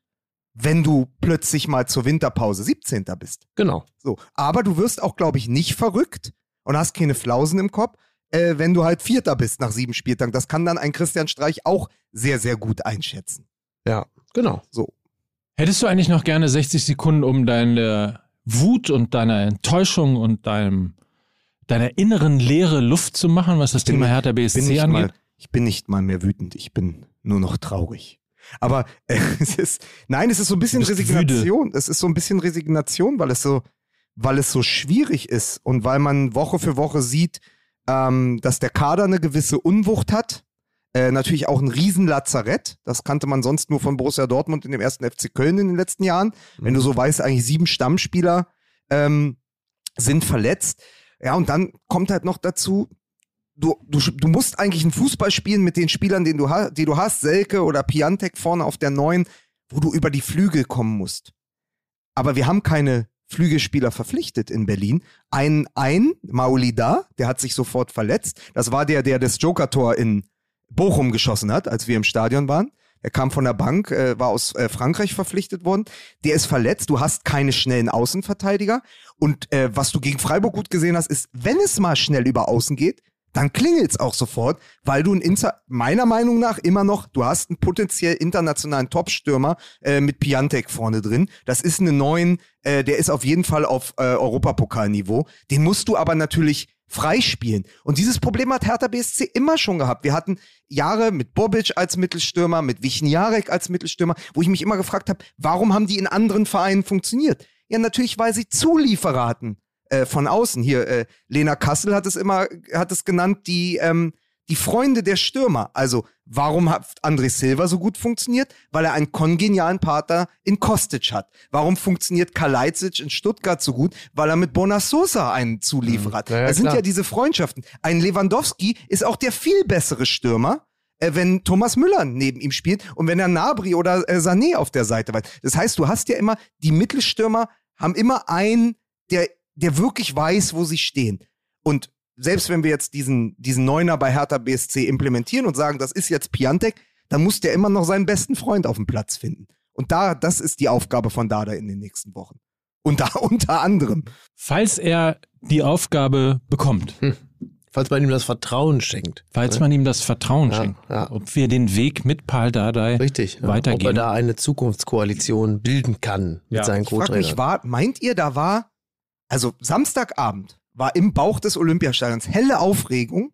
wenn du plötzlich mal zur Winterpause 17. bist. Genau. So, aber du wirst auch, glaube ich, nicht verrückt und hast keine Flausen im Kopf, äh, wenn du halt Vierter bist nach sieben Spieltagen. Das kann dann ein Christian Streich auch sehr, sehr gut einschätzen. Ja, genau. So. Hättest du eigentlich noch gerne 60 Sekunden, um deine Wut und deine Enttäuschung und deinem, deiner inneren leere Luft zu machen, was das bin Thema Hertha Ich bin, BSC nicht angeht? mal, ich bin nicht mal mehr wütend, ich bin nur noch traurig. Aber äh, *laughs* es ist, nein, es ist so ein bisschen Resignation. Es ist so ein bisschen Resignation, weil es so, weil es so schwierig ist und weil man Woche für Woche sieht, ähm, dass der Kader eine gewisse Unwucht hat. Äh, natürlich auch ein Riesenlazarett. Das kannte man sonst nur von Borussia Dortmund in dem ersten FC Köln in den letzten Jahren. Wenn du so weißt, eigentlich sieben Stammspieler ähm, sind verletzt. Ja, und dann kommt halt noch dazu, du, du, du musst eigentlich einen Fußball spielen mit den Spielern, den du, die du hast, Selke oder Piantek vorne auf der neuen, wo du über die Flügel kommen musst. Aber wir haben keine Flügelspieler verpflichtet in Berlin. Ein, ein Maulida, der hat sich sofort verletzt. Das war der, der das Joker-Tor in Bochum geschossen hat, als wir im Stadion waren. Er kam von der Bank, äh, war aus äh, Frankreich verpflichtet worden. Der ist verletzt. Du hast keine schnellen Außenverteidiger. Und äh, was du gegen Freiburg gut gesehen hast, ist, wenn es mal schnell über Außen geht, dann klingelt's auch sofort, weil du ein Inter meiner Meinung nach immer noch, du hast einen potenziell internationalen Top-Stürmer äh, mit Piantek vorne drin. Das ist eine neuen, äh, der ist auf jeden Fall auf äh, Europapokalniveau. Den musst du aber natürlich freispielen. Und dieses Problem hat Hertha BSC immer schon gehabt. Wir hatten Jahre mit Bobic als Mittelstürmer, mit Wichniarek als Mittelstürmer, wo ich mich immer gefragt habe, warum haben die in anderen Vereinen funktioniert? Ja, natürlich, weil sie Zulieferer hatten äh, von außen. Hier, äh, Lena Kassel hat es immer, hat es genannt, die, ähm, die Freunde der Stürmer. Also, warum hat André Silva so gut funktioniert? Weil er einen kongenialen Partner in Kostic hat. Warum funktioniert Kalajdzic in Stuttgart so gut? Weil er mit Bonasosa einen Zulieferer hat. Ja, ja, das sind klar. ja diese Freundschaften. Ein Lewandowski ist auch der viel bessere Stürmer, äh, wenn Thomas Müller neben ihm spielt und wenn er Nabri oder äh, Sané auf der Seite war. Das heißt, du hast ja immer, die Mittelstürmer haben immer einen, der, der wirklich weiß, wo sie stehen. Und selbst wenn wir jetzt diesen, diesen Neuner bei Hertha BSC implementieren und sagen, das ist jetzt Piantek, dann muss der immer noch seinen besten Freund auf dem Platz finden. Und da, das ist die Aufgabe von Dada in den nächsten Wochen. Unter, *laughs* unter anderem. Falls er die Aufgabe bekommt, Falls man ihm das Vertrauen schenkt. falls man ihm das Vertrauen Ja, schenkt, ja. ob wir den Weg mit Paul Dardai Richtig. Ja. Ob er weitergehen. da eine Zukunftskoalition bilden kann mit Ja. seinen Ich frage mich, Co-Trainern. war, meint ihr, da war, also Samstagabend war im Bauch des Olympiastadions helle Aufregung,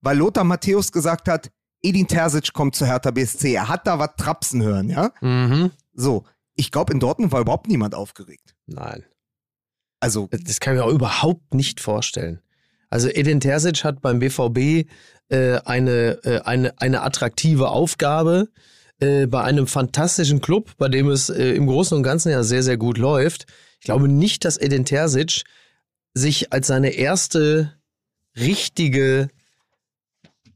weil Lothar Matthäus gesagt hat, Edin Terzic kommt zu Hertha BSC. Er hat da was trapsen hören, ja? Mhm. So, ich glaube, in Dortmund war überhaupt niemand aufgeregt. Nein. Also, Das kann ich mir auch überhaupt nicht vorstellen. Also Edin Terzic hat beim BVB äh, eine, äh, eine, eine attraktive Aufgabe äh, bei einem fantastischen Club, bei dem es äh, im Großen und Ganzen ja sehr, sehr gut läuft. Ich glaube nicht, dass Edin Terzic sich als seine erste richtige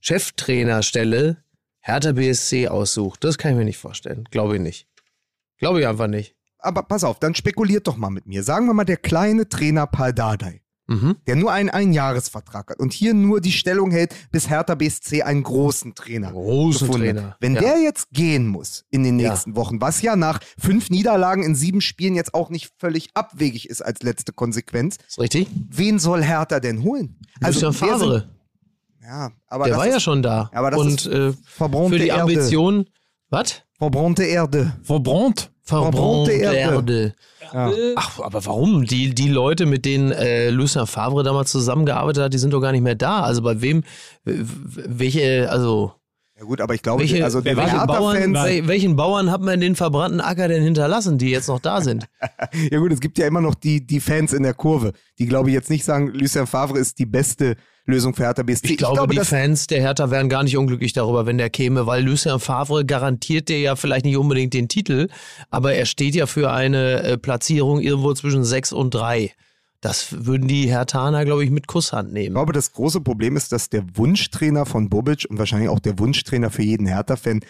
Cheftrainerstelle Hertha BSC aussucht. Das kann ich mir nicht vorstellen. Glaube ich nicht. Glaube ich einfach nicht. aber pass auf, dann spekuliert doch mal mit mir. Sagen wir mal, der kleine Trainer Paul Dardai, Mhm. der nur einen Einjahresvertrag hat und hier nur die Stellung hält, bis Hertha BSC einen großen Trainer Großen gefunden hat. Trainer. Wenn ja. der jetzt gehen muss in den Ja. nächsten Wochen, was ja nach fünf Niederlagen in sieben Spielen jetzt auch nicht völlig abwegig ist als letzte Konsequenz, Ist richtig? wen soll Hertha denn holen? Lucien wer Favre. sind- Ja, aber Der das war ist ja schon da. aber das und ist äh, verbrannte für die Erde. Ambition. Was? verbrannte Erde. Verbraunt. Verbrannte Erde. Erde. Ach, aber warum? Die, die Leute, mit denen äh, Lucien Favre damals zusammengearbeitet hat, die sind doch gar nicht mehr da. Also bei wem, welche, also Ja gut, aber ich glaube, welche, also der welche Bauern, wel- welchen Bauern hat man den verbrannten Acker denn hinterlassen, die jetzt noch da sind? *laughs* ja gut, es gibt ja immer noch die, die Fans in der Kurve, die glaube ich jetzt nicht sagen, Lucien Favre ist die beste Lösung für Hertha BSC. Ich glaube, die das, Fans der Hertha wären gar nicht unglücklich darüber, wenn der käme, weil Lucien Favre garantiert dir ja vielleicht nicht unbedingt den Titel, aber er steht ja für eine äh, Platzierung irgendwo zwischen sechs und drei. Das würden die Hertaner, glaube ich, mit Kusshand Ich nehmen. glaube, das große Problem ist, dass der Wunschtrainer von Bobic und wahrscheinlich auch der Wunschtrainer für jeden Hertha-Fan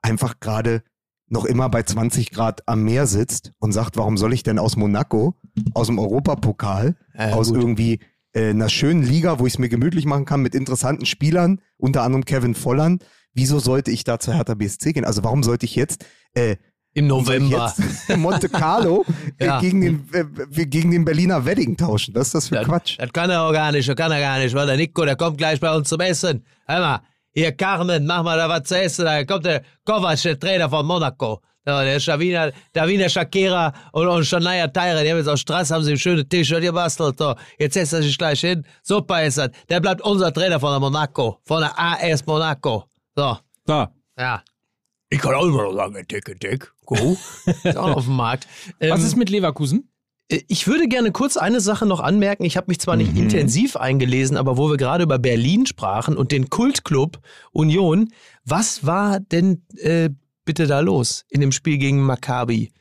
einfach gerade noch immer bei 20 Grad am Meer sitzt und sagt, warum soll ich denn aus Monaco, aus dem Europapokal, ja, aus gut. irgendwie äh, einer schönen Liga, wo ich es mir gemütlich machen kann mit interessanten Spielern, unter anderem Kevin Volland, wieso sollte ich da zur Hertha BSC gehen? Also warum sollte ich jetzt äh, Im November. jetzt Monte Carlo äh, *laughs* Ja. gegen, den, äh, gegen den Berliner Wedding tauschen? Was ist das für Das, Quatsch? das kann er auch gar nicht, das kann er gar nicht, weil der Nico, der kommt gleich bei uns zum Essen. Hör mal, hier Carmen, mach mal da was zu essen, da kommt der Kovac, der Trainer von Monaco. Ja, der Schavina, der Wiener Shakira und, und Shania Teire, die haben jetzt aus Straße, haben sie ein schönes T-Shirt gebastelt. So, jetzt setzt er sich gleich hin. Super ist das. Der bleibt unser Trainer von der Monaco, von der AS Monaco. So, So, ja. Ich kann auch immer noch sagen, dick, dick. Go. *laughs* Ist auch noch auf dem Markt. was Ähm, ist mit Leverkusen? Äh, Ich würde gerne kurz eine Sache noch anmerken. Ich habe mich zwar Mhm. nicht intensiv eingelesen, aber wo wir gerade über Berlin sprachen und den Kultclub Union, was war denn äh, bitte da los in dem Spiel gegen Maccabi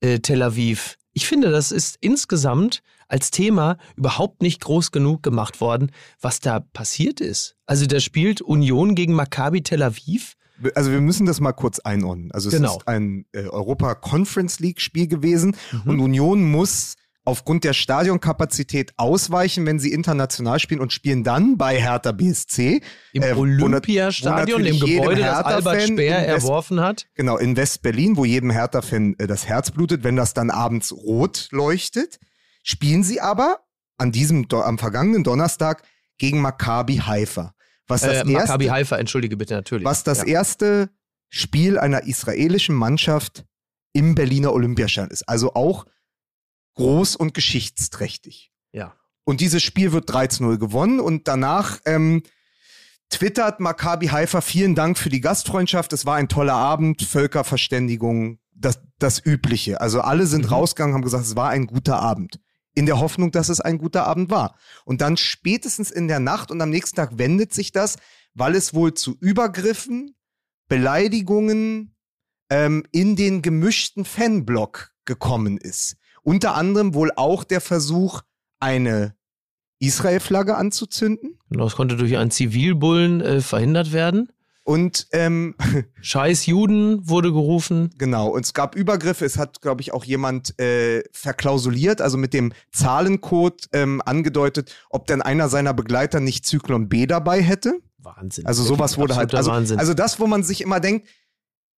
äh, Tel Aviv? Ich finde, das ist insgesamt als Thema überhaupt nicht groß genug gemacht worden, was da passiert ist. Also da spielt Union gegen Maccabi Tel Aviv. Also wir müssen das mal kurz einordnen. Also es Genau. ist ein äh, Europa Conference League Spiel gewesen Mhm. und Union muss aufgrund der Stadionkapazität ausweichen, wenn sie international spielen und spielen dann bei Hertha BSC. Im äh, Olympiastadion, jedem Gebäude, das Albert Speer erworfen hat. Genau, in West-Berlin, wo jedem Hertha-Fan äh, das Herz blutet, wenn das dann abends rot leuchtet, spielen sie aber an diesem, am vergangenen Donnerstag gegen Maccabi Haifa. Was das, Äh, Maccabi erste, Haifa, entschuldige bitte natürlich. was das ja. erste Spiel einer israelischen Mannschaft im Berliner Olympiastadion ist. Also auch groß und geschichtsträchtig. Ja. Und dieses Spiel wird 13-0 gewonnen und danach ähm, twittert Maccabi Haifa, vielen Dank für die Gastfreundschaft, es war ein toller Abend, Völkerverständigung, das, das Übliche. Also alle sind Mhm. rausgegangen, haben gesagt, es war ein guter Abend. In der Hoffnung, dass es ein guter Abend war. Und dann spätestens in der Nacht und am nächsten Tag wendet sich das, weil es wohl zu Übergriffen, Beleidigungen ähm, in den gemischten Fanblock gekommen ist. Unter anderem wohl auch der Versuch, eine Israel-Flagge anzuzünden. Genau, das konnte durch einen Zivilbullen äh, verhindert werden. Und ähm, *laughs* Scheiß Juden wurde gerufen. genau, und es gab Übergriffe. Es hat, glaube ich, auch jemand äh, verklausuliert, also mit dem Zahlencode ähm, angedeutet, ob denn einer seiner Begleiter nicht Zyklon B dabei hätte. Wahnsinn. Also sowas wurde halt. Also, Wahnsinn. also das, wo man sich immer denkt,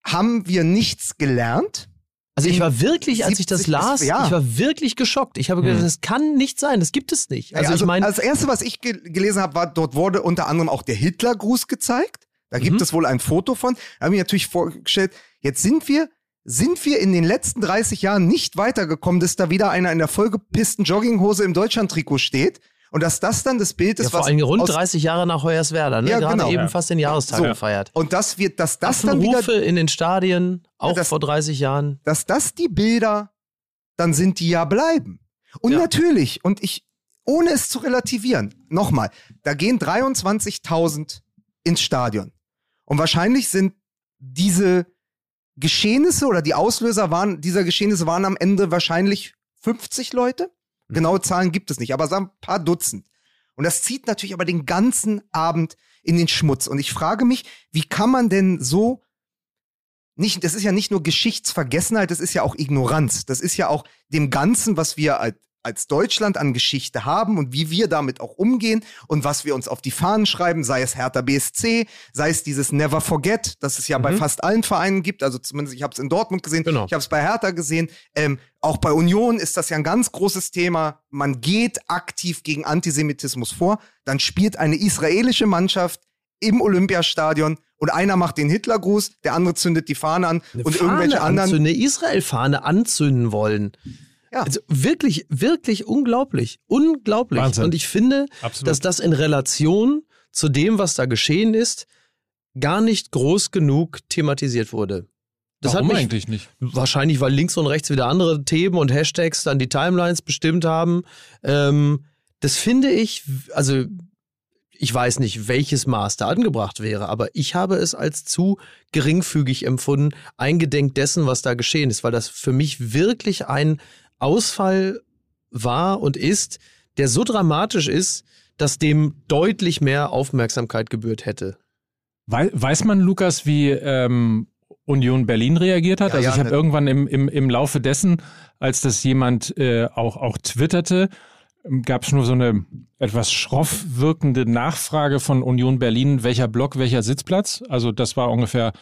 haben wir nichts gelernt? Also ich war wirklich, als ich das 70 bis- las, ja. ich war wirklich geschockt. Ich habe Hm. gedacht, das kann nicht sein, das gibt es nicht. Also, Also, ich meine, das erste, was ich ge gelesen habe, war, dort wurde unter anderem auch der Hitlergruß gezeigt. Da gibt Mhm. es wohl ein Foto von. Da habe ich mir natürlich vorgestellt, jetzt sind wir, sind wir in den letzten 30 Jahren nicht weitergekommen, dass da wieder einer in der vollgepissten Jogginghose im Deutschlandtrikot steht. Und dass das dann das Bild ja, ist, vor was allem rund aus, 30 Jahre nach Hoyerswerda, ne? Ja, gerade genau. eben Ja. fast den Jahrestag So. gefeiert. und dass wir, dass das dann wieder, Rufe in den Stadien, auch das- vor 30 Jahren. dass das die Bilder, dann sind die ja bleiben. Und Ja. natürlich, und ich, ohne es zu relativieren, nochmal, da gehen 23.000 ins Stadion. Und wahrscheinlich sind diese Geschehnisse oder die Auslöser waren, dieser Geschehnisse waren am Ende wahrscheinlich 50 Leute. Genaue Zahlen gibt es nicht, aber sagen ein paar Dutzend. Und das zieht natürlich aber den ganzen Abend in den Schmutz. Und ich frage mich, wie kann man denn so nicht, das ist ja nicht nur Geschichtsvergessenheit, das ist ja auch Ignoranz. Das ist ja auch dem Ganzen, was wir als, Deutschland an Geschichte haben und wie wir damit auch umgehen und was wir uns auf die Fahnen schreiben, sei es Hertha BSC, sei es dieses Never Forget, das es ja bei fast allen Vereinen gibt. Also zumindest, ich habe es in Dortmund gesehen, Genau. ich habe es bei Hertha gesehen. Ähm, auch bei Union ist das ja ein ganz großes Thema. Man geht aktiv gegen Antisemitismus vor. Dann spielt eine israelische Mannschaft im Olympiastadion und einer macht den Hitlergruß, der andere zündet die Fahne an Eine und Fahne irgendwelche anderen. anzünden, eine Israel-Fahne anzünden wollen. Ja. Also wirklich, wirklich unglaublich. Unglaublich. Wahnsinn. Und ich finde, Absolut. dass das in Relation zu dem, was da geschehen ist, gar nicht groß genug thematisiert wurde. Das Warum hat mich eigentlich nicht? wahrscheinlich, weil links und rechts wieder andere Themen und Hashtags dann die Timelines bestimmt haben. Ähm, das finde ich, also ich weiß nicht, welches Maß da angebracht wäre, aber ich habe es als zu geringfügig empfunden, eingedenk dessen, was da geschehen ist, weil das für mich wirklich ein Ausfall war und ist, der so dramatisch ist, dass dem deutlich mehr Aufmerksamkeit gebührt hätte. Wei weiß man, Lukas, wie ähm, Union Berlin reagiert hat? Ja, also ja, ich habe ne- irgendwann im, im, im Laufe dessen, als das jemand äh, auch, auch twitterte, gab es nur so eine etwas schroff wirkende Nachfrage von Union Berlin, welcher Block, welcher Sitzplatz. Also das war ungefähr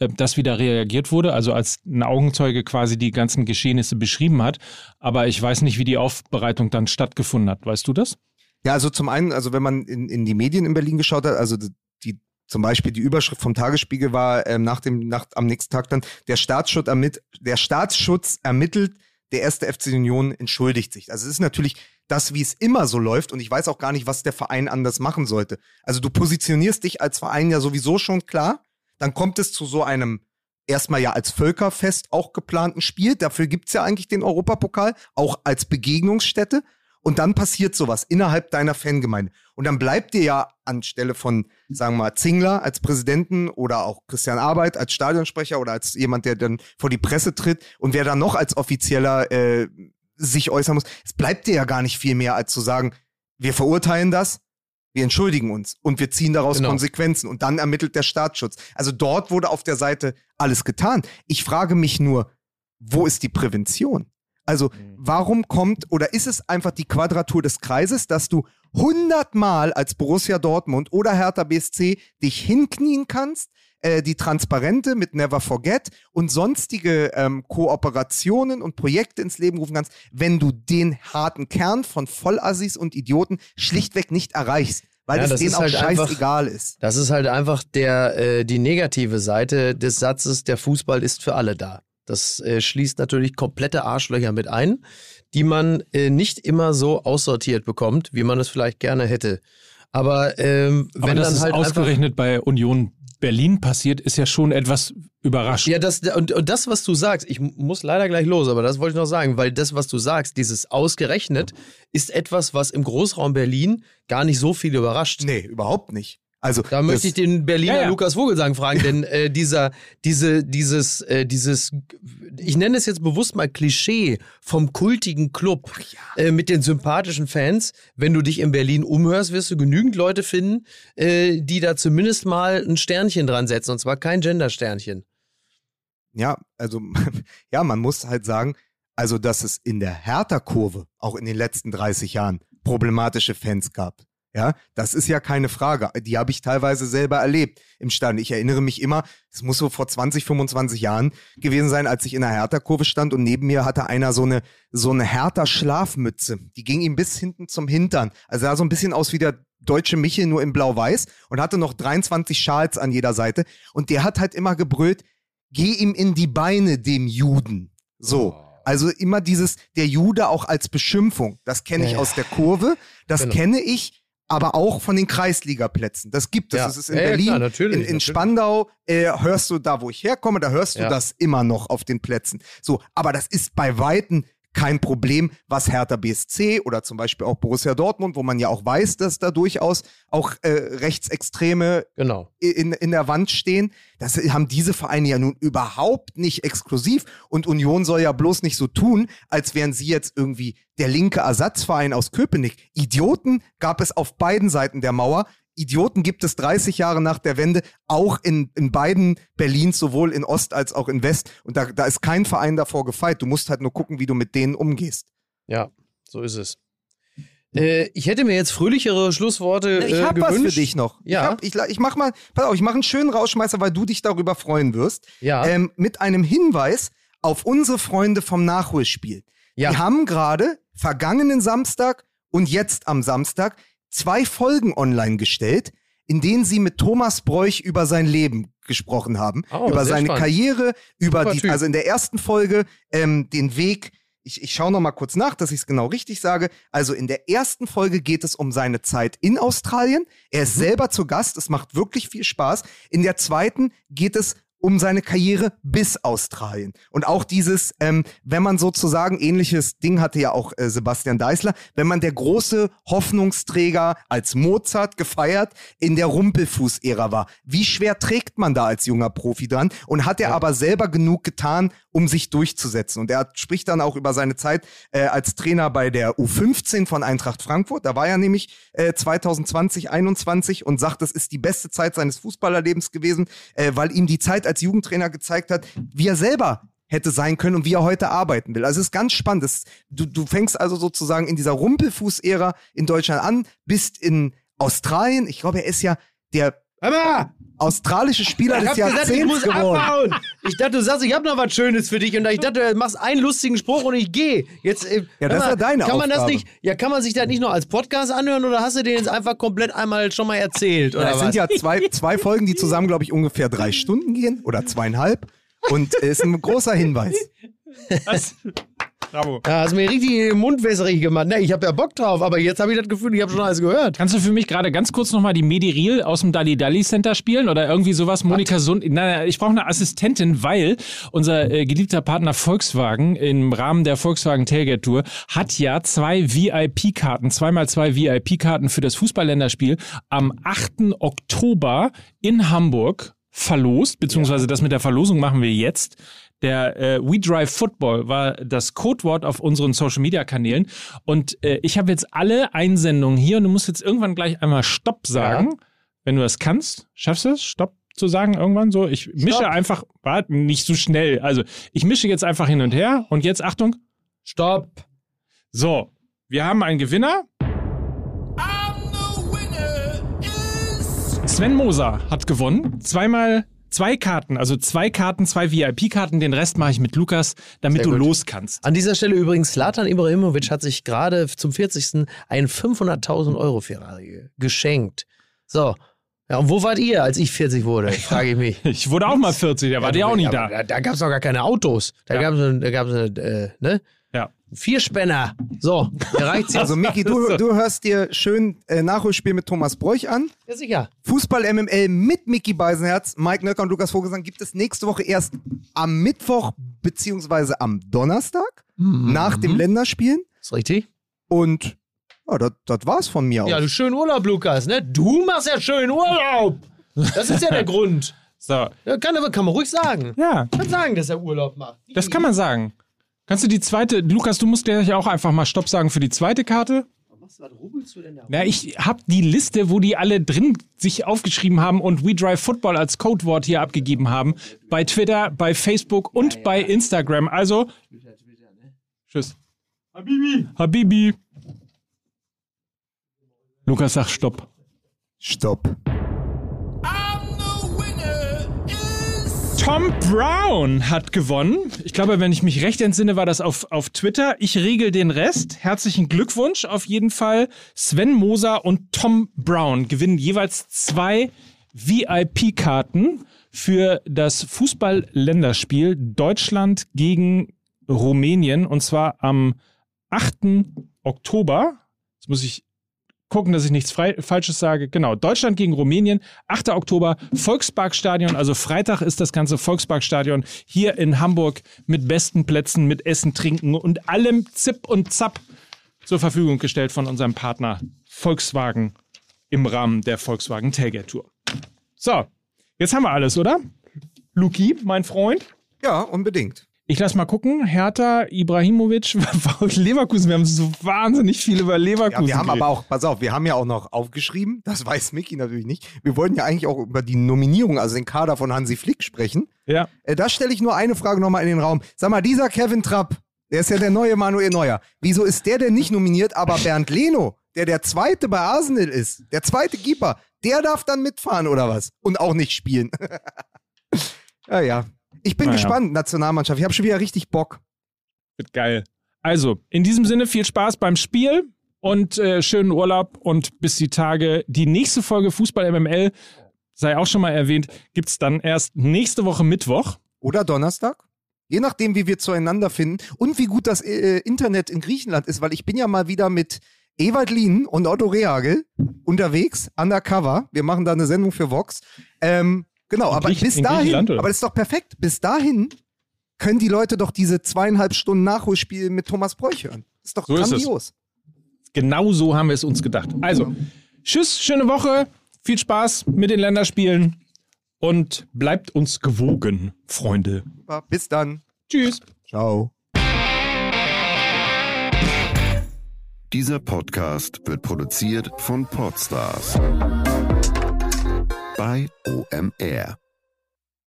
äh, das, wie da reagiert wurde, also als ein Augenzeuge quasi die ganzen Geschehnisse beschrieben hat. Aber ich weiß nicht, wie die Aufbereitung dann stattgefunden hat. Weißt du das? Ja, also zum einen, also wenn man in, in die Medien in Berlin geschaut hat, also die zum Beispiel die Überschrift vom Tagesspiegel war ähm, nach dem nach, am nächsten Tag dann der Staatsschutz ermittelt, der Staatsschutz ermittelt, der erste FC Union entschuldigt sich. Also es ist natürlich das, wie es immer so läuft und ich weiß auch gar nicht, was der Verein anders machen sollte. Also du positionierst dich als Verein ja sowieso schon klar, dann kommt es zu so einem erstmal ja als Völkerfest auch geplanten Spiel. Dafür gibt's ja eigentlich den Europapokal, auch als Begegnungsstätte. Und dann passiert sowas innerhalb deiner Fangemeinde. Und dann bleibt dir ja anstelle von, sagen wir mal, Zingler als Präsidenten oder auch Christian Arbeit als Stadionsprecher oder als jemand, der dann vor die Presse tritt und wer dann noch als Offizieller äh, sich äußern muss, es bleibt dir ja gar nicht viel mehr, als zu sagen, wir verurteilen das, wir entschuldigen uns und wir ziehen daraus Genau. Konsequenzen und dann ermittelt der Staatsschutz. Also dort wurde auf der Seite alles getan. Ich frage mich nur, wo ist die Prävention? Also warum kommt oder ist es einfach die Quadratur des Kreises, dass du hundertmal als Borussia Dortmund oder Hertha BSC dich hinknien kannst, äh, die Transparente mit Never Forget und sonstige ähm, Kooperationen und Projekte ins Leben rufen kannst, wenn du den harten Kern von Vollassis und Idioten schlichtweg nicht erreichst. weil Ja, es das denen ist auch halt einfach- scheißegal ist. Das ist halt einfach der, äh, die negative Seite des Satzes, der Fußball ist für alle da. Das äh, schließt natürlich komplette Arschlöcher mit ein, die man äh, nicht immer so aussortiert bekommt, wie man es vielleicht gerne hätte. Aber, ähm, Aber wenn dass dann es halt ausgerechnet bei Union Berlin passiert, ist ja schon etwas überraschend. Ja, das, und, und das, was du sagst, ich muss leider gleich los, aber das wollte ich noch sagen, weil das, was du sagst, dieses ausgerechnet, ist etwas, was im Großraum Berlin gar nicht so viel überrascht. Nee, überhaupt nicht. Also, Da möchte ich den Berliner Ja, ja. Lukas Vogelsang fragen, *laughs* denn äh, dieser, diese, dieses, äh, dieses, ich nenne es jetzt bewusst mal Klischee vom kultigen Club äh, mit den sympathischen Fans. Wenn du dich in Berlin umhörst, wirst du genügend Leute finden, äh, die da zumindest mal ein Sternchen dran setzen, und zwar kein Gender-Sternchen. Ja, also, *laughs* ja, man muss halt sagen, also, dass es in der Hertha-Kurve auch in den letzten 30 Jahren problematische Fans gab. Ja, das ist ja keine Frage. Die habe ich teilweise selber erlebt im Stand. Ich erinnere mich immer, es muss so vor 20, 25 Jahren gewesen sein, als ich in der Hertha-Kurve stand und neben mir hatte einer so eine, so eine Hertha-Schlafmütze. Die ging ihm bis hinten zum Hintern. Also sah so ein bisschen aus wie der deutsche Michel nur in blau-weiß und hatte noch 23 Schals an jeder Seite. Und der hat halt immer gebrüllt, geh ihm in die Beine, dem Juden. So. Also immer dieses, der Jude auch als Beschimpfung. Das kenne ich Ja. aus der Kurve. Das Genau. kenne ich aber auch von den Kreisligaplätzen. Das gibt es. Ja. Das ist in Ja, Berlin, klar, natürlich, in, in. Spandau äh, hörst du da, wo ich herkomme, da hörst du das immer noch auf den Plätzen. So, aber das ist bei Weitem kein Problem, was Hertha BSC oder zum Beispiel auch Borussia Dortmund, wo man ja auch weiß, dass da durchaus auch äh, Rechtsextreme Genau. in, in der Wand stehen. Das haben diese Vereine ja nun überhaupt nicht exklusiv. Und Union soll ja bloß nicht so tun, als wären sie jetzt irgendwie der linke Ersatzverein aus Köpenick. Idioten gab es auf beiden Seiten der Mauer. Idioten gibt es 30 Jahre nach der Wende auch in, in beiden Berlins, sowohl in Ost als auch in West. Und da, da ist kein Verein davor gefeit. Du musst halt nur gucken, wie du mit denen umgehst. Ja, so ist es. Äh, ich hätte mir jetzt fröhlichere Schlussworte Ich äh, hab was gewünscht. für dich noch. Ja. Ich, hab, ich, ich mach mal, pass auf, ich mache einen schönen Rausschmeißer, weil du dich darüber freuen wirst. Ja. Ähm, mit einem Hinweis auf unsere Freunde vom Nachholspiel. Ja. Die haben gerade vergangenen Samstag und jetzt am Samstag zwei Folgen online gestellt, in denen sie mit Thomas Bräuch über sein Leben gesprochen haben, Oh, über seine spannend. Karriere, über Super die, Typ. also in der ersten Folge ähm, den Weg. Ich, ich schaue noch mal kurz nach, dass ich es genau richtig sage. Also in der ersten Folge geht es um seine Zeit in Australien. Er Mhm. ist selber zu Gast. Es macht wirklich viel Spaß. In der zweiten geht es um seine Karriere bis Australien. Und auch dieses, ähm, wenn man sozusagen, ähnliches Ding hatte ja auch äh, Sebastian Deißler, wenn man der große Hoffnungsträger als Mozart gefeiert in der Rumpelfuß-Ära war. Wie schwer trägt man da als junger Profi dran? Und hat er aber selber genug getan, um sich durchzusetzen? Und er spricht dann auch über seine Zeit äh, als Trainer bei der U15 von Eintracht Frankfurt. Da war er nämlich äh, 2020, 21 und sagt, das ist die beste Zeit seines Fußballerlebens gewesen, äh, weil ihm die Zeit als Jugendtrainer gezeigt hat, wie er selber hätte sein können und wie er heute arbeiten will. Also es ist ganz spannend. Das, du, du fängst also sozusagen in dieser Rumpelfuß-Ära in Deutschland an, bist in Australien. Ich glaube, er ist ja der Hammer! Australische Spieler Ich des hab gesagt, ich Jahrzehnts muss geworden. Ich dachte, du sagst, ich habe noch was Schönes für dich und ich dachte, du machst einen lustigen Spruch und ich gehe. Jetzt, äh, Ja, das hör ist ja deine kann man das Aufgabe. nicht? Ja, kann man sich das nicht nur als Podcast anhören oder hast du den jetzt einfach komplett einmal schon mal erzählt oder Es was? sind ja zwei, zwei Folgen, die zusammen, glaube ich, ungefähr drei Stunden gehen oder zweieinhalb. Und es ist ein großer Hinweis. Was? Bravo. ja, hast mir richtig den Mund wässrig gemacht. Ne, ich habe ja Bock drauf, aber jetzt habe ich das Gefühl, ich habe schon alles gehört. Kannst du für mich gerade ganz kurz nochmal die Medi Reel aus dem Dali Dali Center spielen oder irgendwie sowas? Monika Sund. Nein, nein, ich brauche eine Assistentin, weil unser äh, geliebter Partner Volkswagen im Rahmen der Volkswagen Tailgate Tour hat ja zwei VIP-Karten, zweimal zwei VIP-Karten für das Fußballländerspiel am 8. Oktober in Hamburg verlost, beziehungsweise das mit der Verlosung machen wir jetzt. Der äh, We Drive Football war das Codewort auf unseren Social Media Kanälen. Und äh, ich habe jetzt alle Einsendungen hier und du musst jetzt irgendwann gleich einmal Stopp sagen. Wenn du das kannst, schaffst du es, Stopp zu sagen irgendwann so? Ich mische Stopp. einfach, warte, nicht so schnell. Also ich mische jetzt einfach hin und her und jetzt Achtung. Stopp. So, wir haben einen Gewinner. Sven Moser hat gewonnen. Zweimal zwei Karten, also zwei Karten, zwei VIP-Karten, den Rest mache ich mit Lukas, damit Sehr du gut. los kannst. An dieser Stelle übrigens, Slatan Ibrahimovic hat sich gerade zum 40. einen 500.000 Euro Ferrari geschenkt. So. Ja, und wo wart ihr, als ich 40 wurde? *laughs* Frage ich mich. Ich wurde auch mal 40, da war der auch nicht da. Da, da gab es doch gar keine Autos. Da Ja. gab es äh, ne? Ja. Vierspänner. So, mir reicht's jetzt. Also Miki, du, du hörst dir schön äh, Nachholspiel mit Thomas Bräuch an. ja, sicher. Fußball MML mit Mickey Beisenherz, Mike Nöcker und Lukas Vogelsang gibt es nächste Woche erst am Mittwoch beziehungsweise am Donnerstag nach dem Länderspielen. Ist richtig? Und ja, das das war's von mir Ja, aus. du schönen Urlaub, Lukas, ne? Du machst ja schönen Urlaub. Das ist ja der *laughs* Grund. So, Ja, kann, aber- kann man ruhig sagen. ja, Kann sagen, dass er Urlaub macht. das kann man sagen. Kannst du die zweite, Lukas, du musst gleich auch einfach mal Stopp sagen für die zweite Karte? Was, was rubbelst du denn da? Na, ich habe die Liste, wo die alle drin sich aufgeschrieben haben und We Drive Football als Codewort hier abgegeben haben. Bei Twitter, bei Facebook und bei Instagram. Also, tschüss. Habibi. Habibi. Lukas, sag Stopp. Stopp. Tom Brown hat gewonnen. Ich glaube, wenn ich mich recht entsinne, war das auf, auf Twitter. Ich regel den Rest. Herzlichen Glückwunsch auf jeden Fall. Sven Moser und Tom Brown gewinnen jeweils zwei VIP-Karten für das Fußball-Länderspiel Deutschland gegen Rumänien und zwar am 8. Oktober. Jetzt muss ich gucken, dass ich nichts frei, Falsches sage. Genau, Deutschland gegen Rumänien, 8. Oktober, Volksparkstadion, also Freitag ist das ganze Volksparkstadion hier in Hamburg mit besten Plätzen, mit Essen, Trinken und allem Zip und Zap zur Verfügung gestellt von unserem Partner Volkswagen im Rahmen der Volkswagen Tailgate Tour. So, jetzt haben wir alles, oder? Luki, mein Freund. Ja, unbedingt. Ich lass mal gucken. Hertha, Ibrahimovic, *laughs* Leverkusen. Wir haben so wahnsinnig viel über Leverkusen. Ja, wir haben geredet. aber auch, pass auf, wir haben ja auch noch aufgeschrieben, *laughs* das weiß Mickey natürlich nicht. Wir wollten ja eigentlich auch über die Nominierung, also den Kader von Hansi Flick sprechen. Ja. Äh, da stelle ich nur eine Frage nochmal in den Raum. Sag mal, dieser Kevin Trapp, der ist ja der neue Manuel Neuer. Wieso ist der denn nicht nominiert, aber Bernd Leno, der der zweite bei Arsenal ist, der zweite Keeper, der darf dann mitfahren oder was? Und auch nicht spielen. *laughs* ja, ja. Ich bin Naja. gespannt, Nationalmannschaft. Ich habe schon wieder richtig Bock. Wird geil. Also, in diesem Sinne viel Spaß beim Spiel und äh, schönen Urlaub und bis die Tage. Die nächste Folge Fußball MML, sei auch schon mal erwähnt, gibt's dann erst nächste Woche Mittwoch. Oder Donnerstag. Je nachdem, wie wir zueinander finden und wie gut das äh, Internet in Griechenland ist, weil ich bin ja mal wieder mit Ewald Lien und Otto Rehagel unterwegs, undercover. Wir machen da eine Sendung für Vox. Ähm, genau, aber Griech- bis in dahin, aber das ist doch perfekt. Bis dahin können die Leute doch diese zweieinhalb Stunden Nachholspiel mit Thomas Bräuch hören. ist doch So ist es. grandios. Genau so haben wir es uns gedacht. Also, tschüss, schöne Woche, viel Spaß mit den Länderspielen und bleibt uns gewogen, Freunde. Bis dann. Tschüss. Ciao. Dieser Podcast wird produziert von Podstars bei OMR.